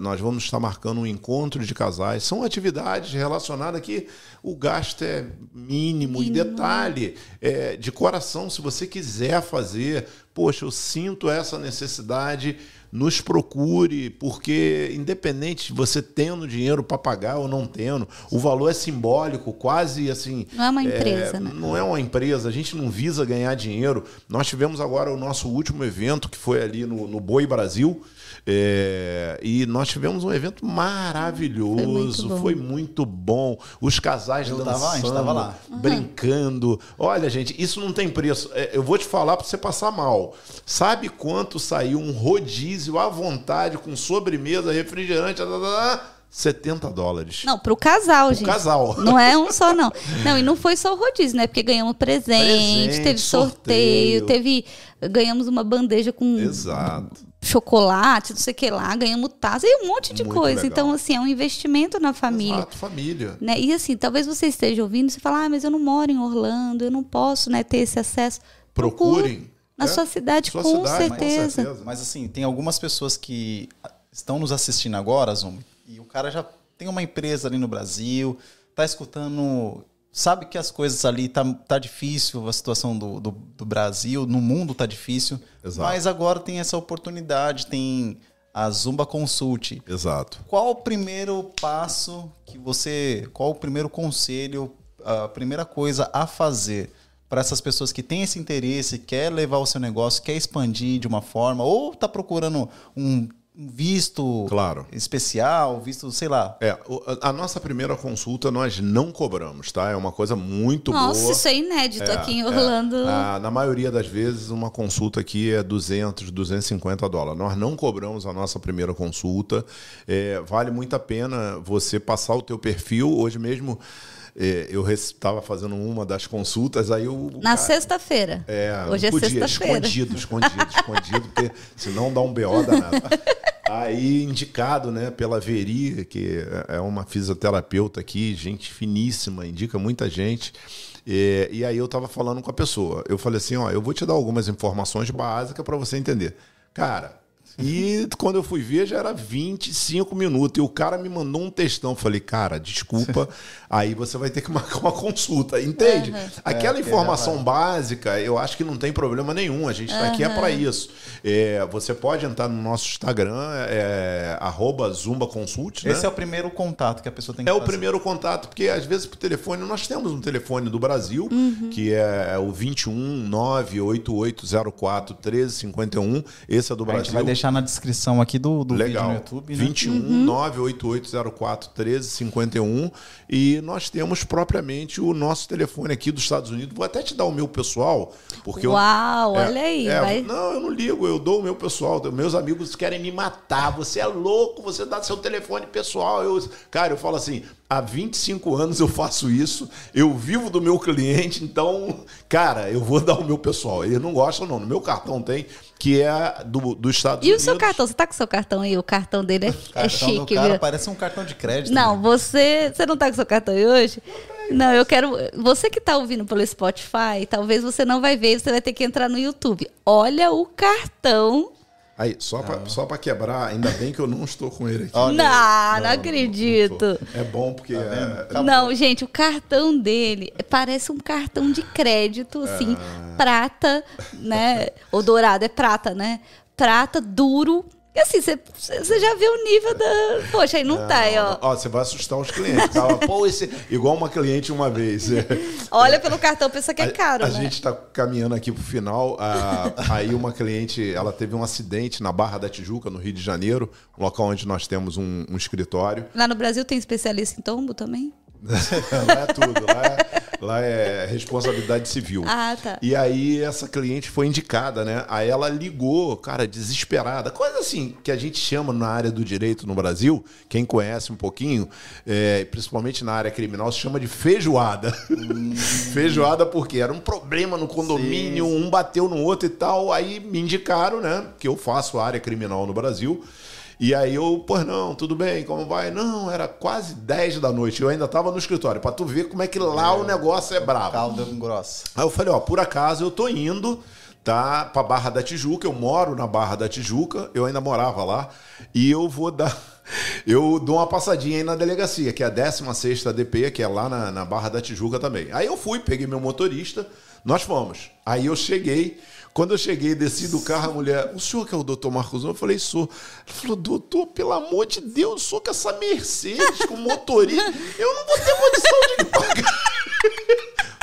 nós vamos estar marcando um encontro de casais. São atividades relacionadas que o gasto é mínimo. E detalhe, eh, de coração, se você quiser fazer, poxa, eu sinto essa necessidade nos procure, porque independente de você tendo dinheiro para pagar ou não tendo, o valor é simbólico, quase assim. Não é uma empresa, né? Não é uma empresa, a gente não visa ganhar dinheiro. Nós tivemos agora o nosso último evento, que foi ali no, no Boi Brasil. É, e nós tivemos um evento maravilhoso, bom. foi muito bom. Os casais Eu dançando, tava- a gente tava lá. brincando. Olha, gente, isso não tem preço. É, eu vou te falar para você passar mal. Sabe quanto saiu um rodízio à vontade com sobremesa, refrigerante, tá, tá, tá? 70 dólares. Não, pro casal, gente. casal. Não é um só, não. Não, e não foi só o rodízio, né? Porque ganhamos presente, Presente, teve sorteio, sorteio. teve. Ganhamos uma bandeja com Exato. chocolate, não sei o que lá, ganhamos taça e um monte de Muito coisa. legal. Então, assim, é um investimento na família. Exato, família. Né? E assim, talvez você esteja ouvindo e você fala, ah, mas eu não moro em Orlando, eu não posso né, ter esse acesso. Procure Procurem. Na É, sua cidade, sua com, cidade, com certeza. certeza. Mas assim, tem algumas pessoas que estão nos assistindo agora, Zoom, e o cara já tem uma empresa ali no Brasil, tá escutando, sabe que as coisas ali tá, tá difícil, a situação do, do, do Brasil, no mundo tá difícil, Exato. mas agora tem essa oportunidade, tem a Zumba Consult. Exato. Qual o primeiro passo que você, qual o primeiro conselho, a primeira coisa a fazer para essas pessoas que têm esse interesse, quer levar o seu negócio, quer expandir de uma forma, ou está procurando um, um visto Claro. especial, visto, sei lá. É, a, nossa primeira consulta nós não cobramos, tá? É uma coisa muito Nossa, boa. isso é inédito É, aqui em é. Orlando. Ah, na maioria das vezes, uma consulta aqui é 200, 250 dólares. Nós não cobramos a nossa primeira consulta. É, vale muito a pena você passar o teu perfil. Hoje mesmo, é, eu estava fazendo uma das consultas, aí o Na sexta-feira. é, Hoje é sexta-feira. Escondido, escondido, escondido, porque senão dá um BO danado. Aí, indicado, né, pela Veri, que é uma fisioterapeuta aqui, gente finíssima, indica muita gente. E, e aí eu tava falando com a pessoa. Eu falei assim, ó, eu vou te dar algumas informações básicas para você entender. Cara, e quando eu fui ver, já era 25 minutos. E o cara me mandou um textão. Eu falei, cara, desculpa, aí você vai ter que marcar uma consulta. Entende? Aquela É, informação básica, eu acho que não tem problema nenhum. A gente está aqui é para isso. É, você pode entrar no nosso Instagram, é, arroba Zumba Consult, né? Esse é o primeiro contato que a pessoa tem que É o fazer. primeiro contato, porque às vezes por telefone, nós temos um telefone do Brasil, que é o 21 98804 1351. Esse é do A Brasil. gente vai deixar na descrição aqui do, do vídeo Legal. no YouTube, né? 21 98804 1351 e nós temos propriamente o nosso telefone aqui dos Estados Unidos. Vou até te dar o meu pessoal, porque eu- Uau, é, olha aí. é, vai- Não, eu não ligo, eu dou o meu pessoal. Meus amigos querem me matar. Você é louco, você dá seu telefone pessoal. Eu, cara, eu falo assim: há 25 anos eu faço isso, eu vivo do meu cliente, então, cara, eu vou dar o meu pessoal. Eles não gostam, não. No meu cartão tem, que é do, do Estados E o seu cartão? Você tá com o seu cartão aí? O cartão dele é, O é cartão do chique, cara viu? parece um cartão de crédito. Não, você. Você não tá com seu cartão aí hoje? Não, eu quero. Você que tá ouvindo pelo Spotify, talvez você não vai ver, você vai ter que entrar no YouTube. Olha o cartão. Aí, só pra, só pra quebrar, ainda bem que eu não estou com ele aqui. Não, aí. não, acredito. É bom porque. é- Tá não, gente, o cartão dele parece um cartão de crédito, assim, prata, né? Ou dourado, é prata, né? Prata, duro. E assim, você- já viu o nível da. Poxa, aí não, tá, aí, ó. Ó, você vai assustar os clientes. Tá? Pô, esse... Igual uma cliente uma vez. Olha pelo cartão, pensa que é caro, a né? gente está caminhando aqui pro final. a- aí uma cliente, ela teve um acidente na Barra da Tijuca, no Rio de Janeiro, um local onde nós temos um, um escritório. Lá no Brasil tem especialista em tombo também? lá é tudo, lá é, lá é responsabilidade civil. Ah, tá. E aí essa cliente foi indicada, né? Aí ela ligou, cara, desesperada. Coisa assim que a gente chama na área do direito no Brasil, quem conhece um pouquinho, é, principalmente na área criminal, se chama de feijoada. feijoada porque era um problema no condomínio, um bateu no outro e tal. Aí me indicaram, né? Que eu faço área criminal no Brasil. E aí eu, pois não, tudo bem, como vai? Não, era quase 10 da noite. Eu ainda tava no escritório, pra tu ver como é que lá o negócio é brabo. Calda grossa. Aí eu falei, ó, por acaso eu tô indo, tá, pra Barra da Tijuca, eu moro na Barra da Tijuca, eu ainda morava lá, e eu vou dar. Eu dou uma passadinha aí na delegacia, que é a 16 ADP, que é lá na, na Barra da Tijuca também. Aí eu fui, peguei meu motorista, nós fomos. Aí eu cheguei, quando eu cheguei, desci do carro, a mulher, o senhor que é o doutor Marcos? Eu falei, sou. Ela falou, doutor, pelo amor de Deus, eu sou com essa Mercedes, com motorista, eu não vou ter condição de pagar.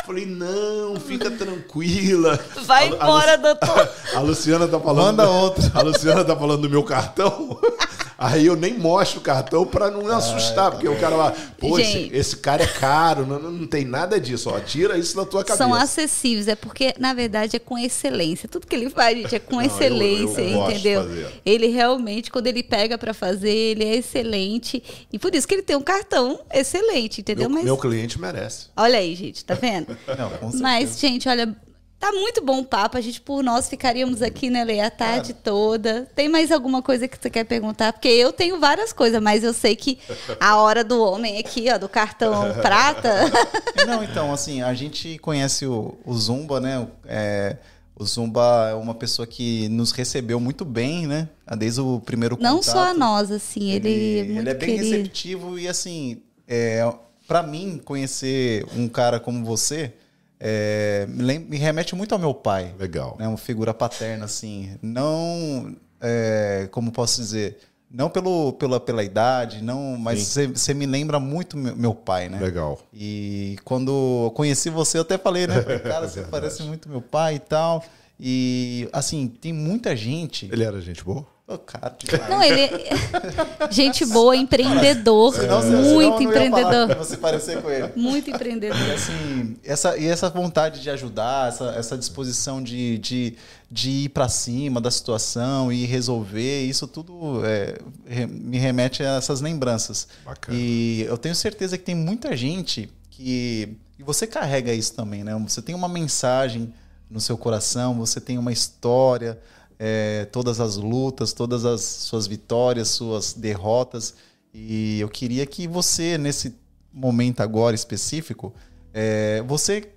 Falei, não, fica tranquila. Vai A- a embora, Lu- doutor. A Luciana tá falando. Manda outro. A Luciana tá falando do meu cartão. Aí eu nem mostro o cartão pra não assustar, porque o cara vai, pô, esse, Gente. esse cara é caro, não, não tem nada disso, ó. Tira isso da tua cabeça. São acessíveis, é porque, na verdade, é com excelência. Tudo que ele faz, gente, é com Não, eu- excelência, eu gosto de entendeu? fazer. Ele realmente, quando ele pega pra fazer, ele é excelente. E por isso que ele tem um cartão excelente, entendeu? Meu, Mas meu cliente merece. olha aí, gente, tá vendo? Não, com certeza. Mas, gente, olha, tá muito bom o papo. A gente, por nós, ficaríamos aqui, né, Lei, a tarde toda. Tem mais alguma coisa que você quer perguntar? Porque eu tenho várias coisas, mas eu sei que a hora do homem aqui, ó, do cartão prata. Não, então, assim, a gente conhece o, o Zumba, né? O- é, o Zumba é uma pessoa que nos recebeu muito bem, né? Desde o primeiro contato. Não só a nós, assim, ele, é muito ele é bem querido. receptivo e assim, é, para mim conhecer um cara como você é, me, remete muito ao meu pai. Legal. Né, uma figura paterna assim, não, é, como posso dizer, não pelo, pela, pela idade, não, mas você me lembra muito meu, meu pai, né? Legal. E quando eu conheci você, eu até falei, né? Cara, você Verdade. parece muito meu pai e tal. E assim, tem muita gente. Ele era gente boa? Ô, cara, de Não, ele é gente boa, empreendedor, Senão você- muito senão empreendedor, pra você parecer com ele. muito empreendedor. E assim, essa, e essa vontade de ajudar, essa, essa disposição de, de, de ir para cima da situação e resolver, isso tudo é, me remete a essas lembranças. Bacana. E eu tenho certeza que tem muita gente que. E você carrega isso também, né? Você tem uma mensagem no seu coração, você tem uma história, é, todas as lutas, todas as suas vitórias, suas derrotas. E eu queria que você, nesse momento agora específico, é, você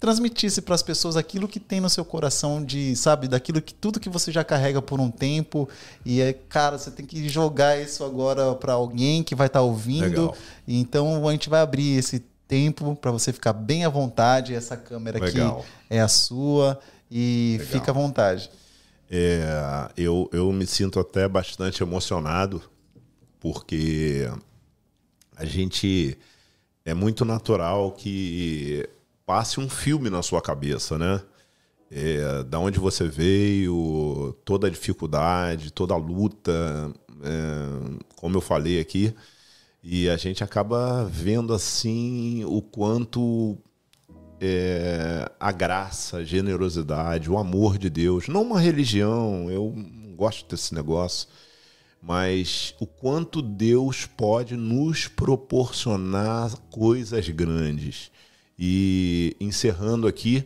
transmitisse para as pessoas aquilo que tem no seu coração de, sabe, daquilo que tudo que você já carrega por um tempo e é, cara, você tem que jogar isso agora para alguém que vai estar ouvindo. Legal. Então a gente vai abrir esse tempo para você ficar bem à vontade. Essa câmera Legal. aqui é a sua e Legal. fica à vontade. É, eu, eu me sinto até bastante emocionado, porque a gente é muito natural que passe um filme na sua cabeça, né? É, da onde você veio, toda a dificuldade, toda a luta, é, como eu falei aqui, e a gente acaba vendo assim o quanto é, a graça, a generosidade, o amor de Deus, não uma religião, eu gosto desse negócio, mas o quanto Deus pode nos proporcionar coisas grandes. E encerrando aqui,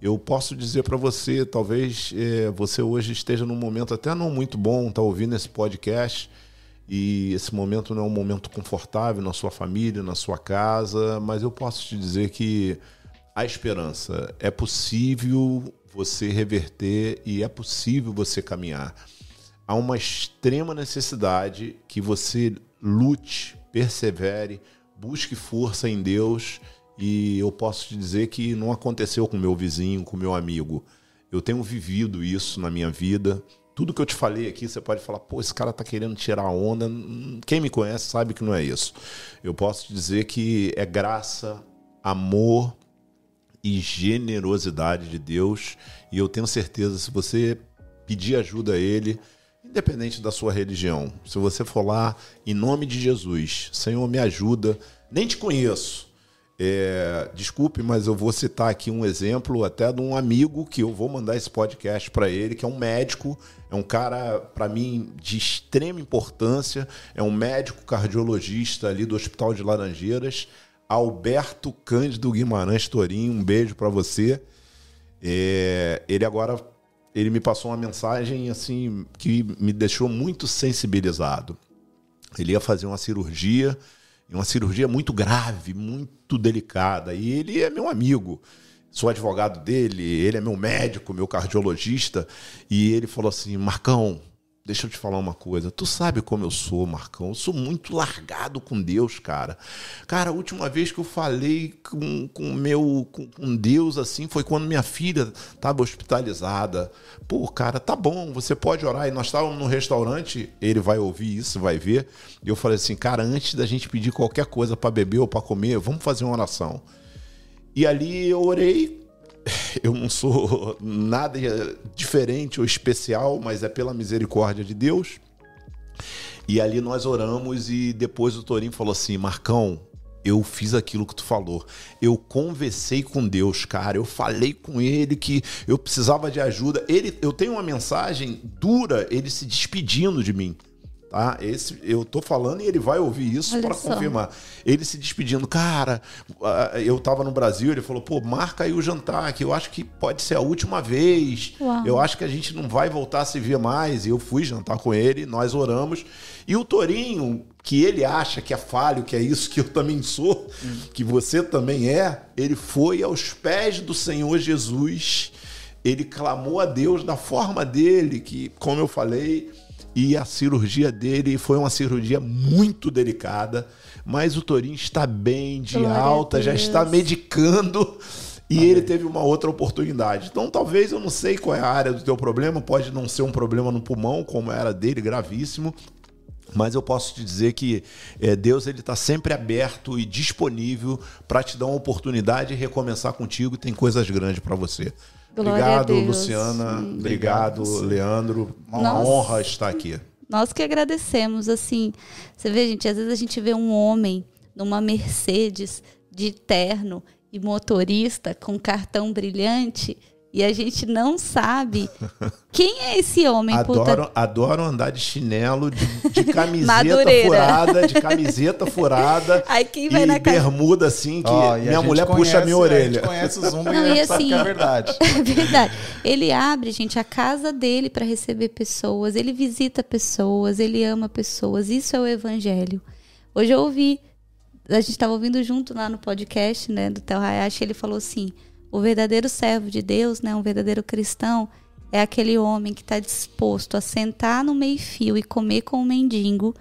eu posso dizer para você, talvez é, você hoje esteja num momento até não muito bom, tá ouvindo esse podcast e esse momento não é um momento confortável na sua família, na sua casa, mas eu posso te dizer que a esperança é possível você reverter e é possível você caminhar. Há uma extrema necessidade que você lute, persevere, busque força em Deus e eu posso te dizer que não aconteceu com meu vizinho, com meu amigo. Eu tenho vivido isso na minha vida. Tudo que eu te falei aqui, você pode falar, pô, esse cara tá querendo tirar onda. Quem me conhece sabe que não é isso. Eu posso te dizer que é graça, amor e generosidade de Deus. E eu tenho certeza, se você pedir ajuda a Ele, independente da sua religião, se você for lá em nome de Jesus, Senhor, me ajuda, nem te conheço. É, desculpe, mas eu vou citar aqui um exemplo até de um amigo que eu vou mandar esse podcast para ele, que é um médico, é um cara para mim de extrema importância, é um médico cardiologista ali do Hospital de Laranjeiras, Alberto Cândido Guimarães Torinho, um beijo para você. É, ele agora ele me passou uma mensagem assim que me deixou muito sensibilizado. Ele ia fazer uma cirurgia, uma cirurgia muito grave, muito delicada, e ele é meu amigo. Sou advogado dele, ele é meu médico, meu cardiologista, e ele falou assim: "Marcão, Deixa eu te falar uma coisa. Tu sabe como eu sou, Marcão. Eu sou muito largado com Deus, cara. Cara, a última vez que eu falei com, com meu com, com Deus assim foi quando minha filha estava hospitalizada. Pô, cara, tá bom, você pode orar. E nós estávamos no restaurante, ele vai ouvir isso, vai ver. E eu falei assim, cara, antes da gente pedir qualquer coisa para beber ou para comer, vamos fazer uma oração. E ali eu orei, eu não sou nada diferente ou especial, mas é pela misericórdia de Deus. E ali nós oramos e depois o Torinho falou assim: Marcão, eu fiz aquilo que tu falou. Eu conversei com Deus, cara. Eu falei com ele que eu precisava de ajuda. Ele, eu tenho uma mensagem dura, ele se despedindo de mim. Tá? Esse, eu tô falando e ele vai ouvir isso para confirmar. Ele se despedindo, cara, eu tava no Brasil, ele falou, pô, marca aí o jantar, que eu acho que pode ser a última vez. Uau. Eu acho que a gente não vai voltar a se ver mais. E eu fui jantar com ele, nós oramos. E o Torinho, que ele acha que é falho, que é isso que eu também sou, que você também é, ele foi aos pés do Senhor Jesus. Ele clamou a Deus da forma dele, que, como eu falei, e a cirurgia dele foi uma cirurgia muito delicada, mas o Torinho está bem, de Glória alta, já está medicando e ele teve uma outra oportunidade. Então, talvez eu não sei qual é a área do teu problema, pode não ser um problema no pulmão, como era dele, gravíssimo. Mas eu posso te dizer que eh, Deus ele está sempre aberto e disponível para te dar uma oportunidade e recomeçar contigo. Tem coisas grandes para você. Glória a obrigado, Deus. Luciana. Sim. Obrigado, Obrigado. Leandro. Uma Nossa. honra estar aqui. Nós que agradecemos, assim. Você vê, gente, às vezes a gente vê um homem numa Mercedes de terno e motorista com cartão brilhante e a gente não sabe quem é esse homem. puta. Adoro, adoro andar de chinelo, de, de camiseta furada, de camiseta furada. Aí quem vai e na bermuda assim, que a minha mulher puxa a minha conhece- A orelha. gente conhece o Zumba Não, e, a gente sabe assim- que é verdade. É verdade. Ele abre, gente, a casa dele para receber pessoas, ele visita pessoas, ele ama pessoas. Isso é o evangelho. Hoje eu ouvi, a gente estava ouvindo junto lá no podcast, né, do Tel Hayashi, ele falou assim: o verdadeiro servo de Deus, né, um verdadeiro cristão, é aquele homem que está disposto a sentar no meio-fio e comer com o mendigo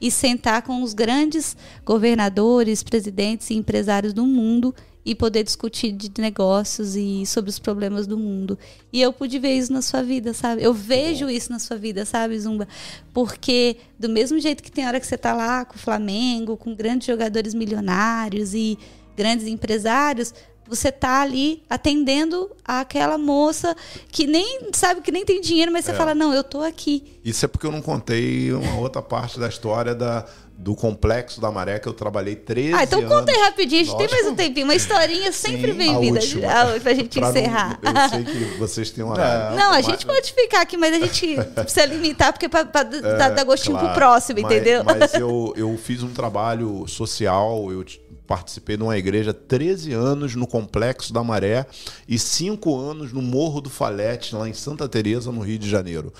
e sentar com os grandes governadores, presidentes e empresários do mundo e poder discutir de negócios e sobre os problemas do mundo. E eu pude ver isso na sua vida, sabe? Eu vejo isso na sua vida, sabe, Zumba? Porque do mesmo jeito que tem hora que você tá lá com o Flamengo, com grandes jogadores milionários e grandes empresários, você tá ali atendendo aquela moça que nem sabe que nem tem dinheiro, mas você fala: "Não, eu tô aqui". Isso é porque eu não contei uma outra parte da história da, do complexo da maré que eu trabalhei 13 Ah, então anos. conta aí rapidinho, a gente tem mais um tempinho, uma historinha sempre A bem-vinda ah, pra gente Pra não- encerrar. eu sei que vocês têm um horário. Não, a gente pode ficar aqui, mas a gente precisa limitar, porque pra, pra dar, dar gostinho pro Claro, próximo, mas- entendeu? Mas eu, eu fiz um trabalho social, eu participei de uma igreja 13 anos no Complexo da Maré e 5 anos no Morro do Falete, lá em Santa Teresa, no Rio de Janeiro.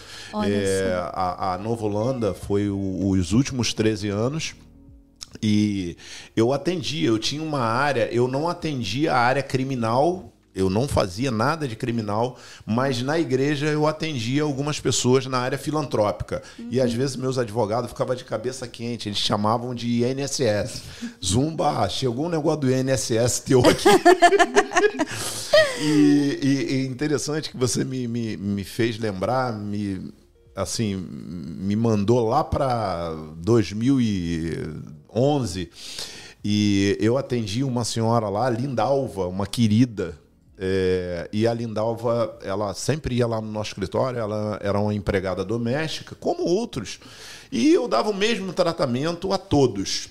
É, a, a Nova Holanda foi o- os últimos 13 anos. E eu atendia, eu tinha uma área, eu não atendia a área criminal, eu não fazia nada de criminal, mas na igreja eu atendia algumas pessoas na área filantrópica. E às vezes meus advogados ficavam de cabeça quente, eles chamavam de INSS. Zumba, chegou um negócio do INSS teu aqui. e, e- e interessante que você me, me, me fez lembrar, me assim, me mandou lá para 2011 e eu atendi uma senhora lá, Lindalva, uma querida. É, e a Lindalva, ela sempre ia lá no nosso escritório, ela era uma empregada doméstica, como outros. E eu dava o mesmo tratamento a todos.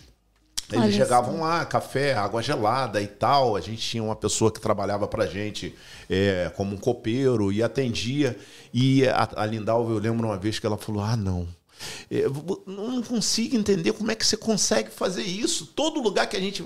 Eles Olha chegavam lá, café, água gelada e tal. A gente tinha uma pessoa que trabalhava pra gente é, como um copeiro e atendia. E a, a Lindalva, eu lembro uma vez que ela falou: Ah, não. Eu não consigo entender como é que você consegue fazer isso. Todo lugar que a gente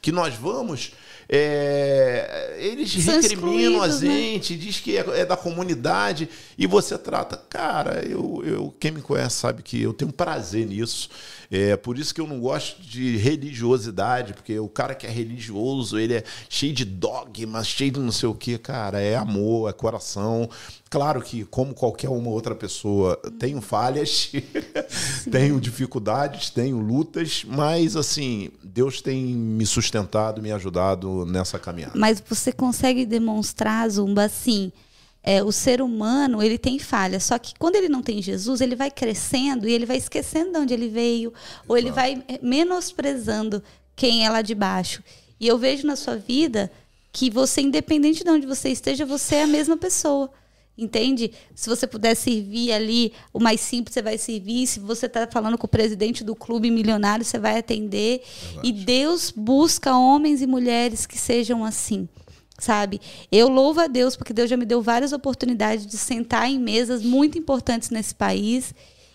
que nós vamos, é, eles São recriminam a né? gente, diz que é, é da comunidade e você trata. Cara, eu, eu quem me conhece sabe que eu tenho prazer nisso. É por isso que eu não gosto de religiosidade, porque o cara que é religioso, ele é cheio de dogmas, cheio de não sei o que, cara, é amor, é coração. Claro que, como qualquer uma outra pessoa, tenho falhas, tenho dificuldades, tenho lutas, mas assim, Deus tem me sustentado, me ajudado nessa caminhada. Mas você consegue demonstrar, Zumba, assim, é, o ser humano, ele tem falha. Só que quando ele não tem Jesus, ele vai crescendo e ele vai esquecendo de onde ele veio, ou ele vai eh, menosprezando quem é lá de baixo. E eu vejo na sua vida que você, independente de onde você esteja, você é a mesma pessoa. Entende? Se você puder servir ali, o mais simples você vai servir. Se você está falando com o presidente do clube milionário, você vai atender. E Deus busca homens e mulheres que sejam assim sabe? Eu louvo a Deus porque Deus já me deu várias oportunidades de sentar em mesas muito importantes nesse país.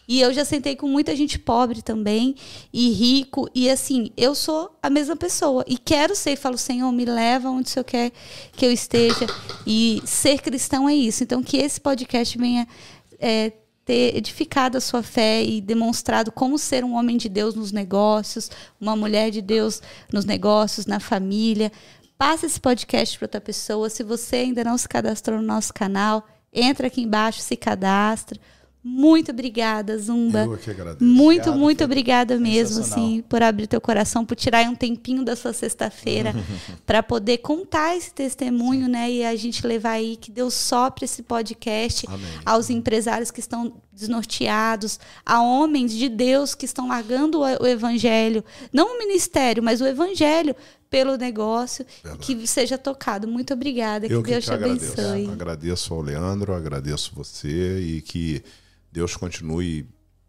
E eu já sentei com muita gente pobre também e rico. E assim, eu sou a mesma pessoa. E quero ser. E falo, Senhor, me leva onde o Senhor quer que eu esteja. E ser cristão é isso. Então, que esse podcast venha é, ter edificado a sua fé e demonstrado como ser um homem de Deus nos negócios, uma mulher de Deus nos negócios, na família. Passa esse podcast para outra pessoa. Se você ainda não se cadastrou no nosso canal, entra aqui embaixo, se cadastra. Muito obrigada, Zumba. Eu que agradeço. Muito, Obrigado, muito obrigada mesmo, assim, por abrir teu coração, por tirar um tempinho da sua sexta-feira para poder contar esse testemunho, né? E a gente levar aí que Deus sopre esse podcast Amém. aos empresários que estão desnorteados, a homens de Deus que estão largando o evangelho, não o ministério, mas o evangelho pelo negócio, que seja tocado. Muito obrigada, que Eu Deus que te, te agradeço. abençoe. Agradeço ao Leandro, agradeço você e que Deus continue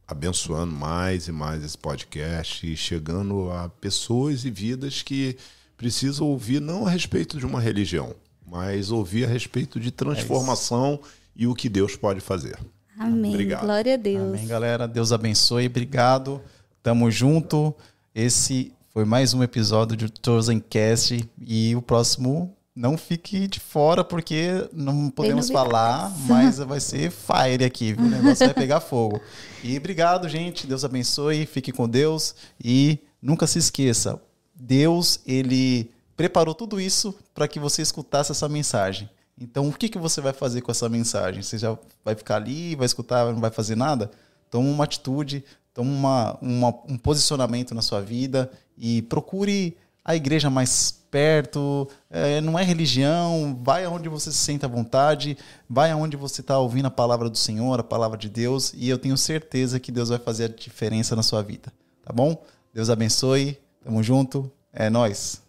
abençoando mais e mais esse podcast e chegando a pessoas e vidas que precisam ouvir não a respeito de uma religião, mas ouvir a respeito de transformação e o que Deus pode fazer. Amém. Obrigado. Glória a Deus. Amém, galera. Deus abençoe. Obrigado. Tamo junto. Esse foi mais um episódio de Chosen Cast. E o próximo, não fique de fora, porque não podemos falar, mas vai ser fire aqui, viu? O negócio vai pegar fogo. E obrigado, gente. Deus abençoe. Fique com Deus. E nunca se esqueça: Deus, ele preparou tudo isso para que você escutasse essa mensagem. Então, o que, que você vai fazer com essa mensagem? Você já vai ficar ali, vai escutar, não vai fazer nada? Toma uma atitude, toma uma, uma- um posicionamento na sua vida e procure a igreja mais perto. É, não é religião, vai aonde você se sente à vontade, vai aonde você está ouvindo a palavra do Senhor, a palavra de Deus, e eu tenho certeza que Deus vai fazer a diferença na sua vida. Tá bom? Deus abençoe, tamo junto, é nós.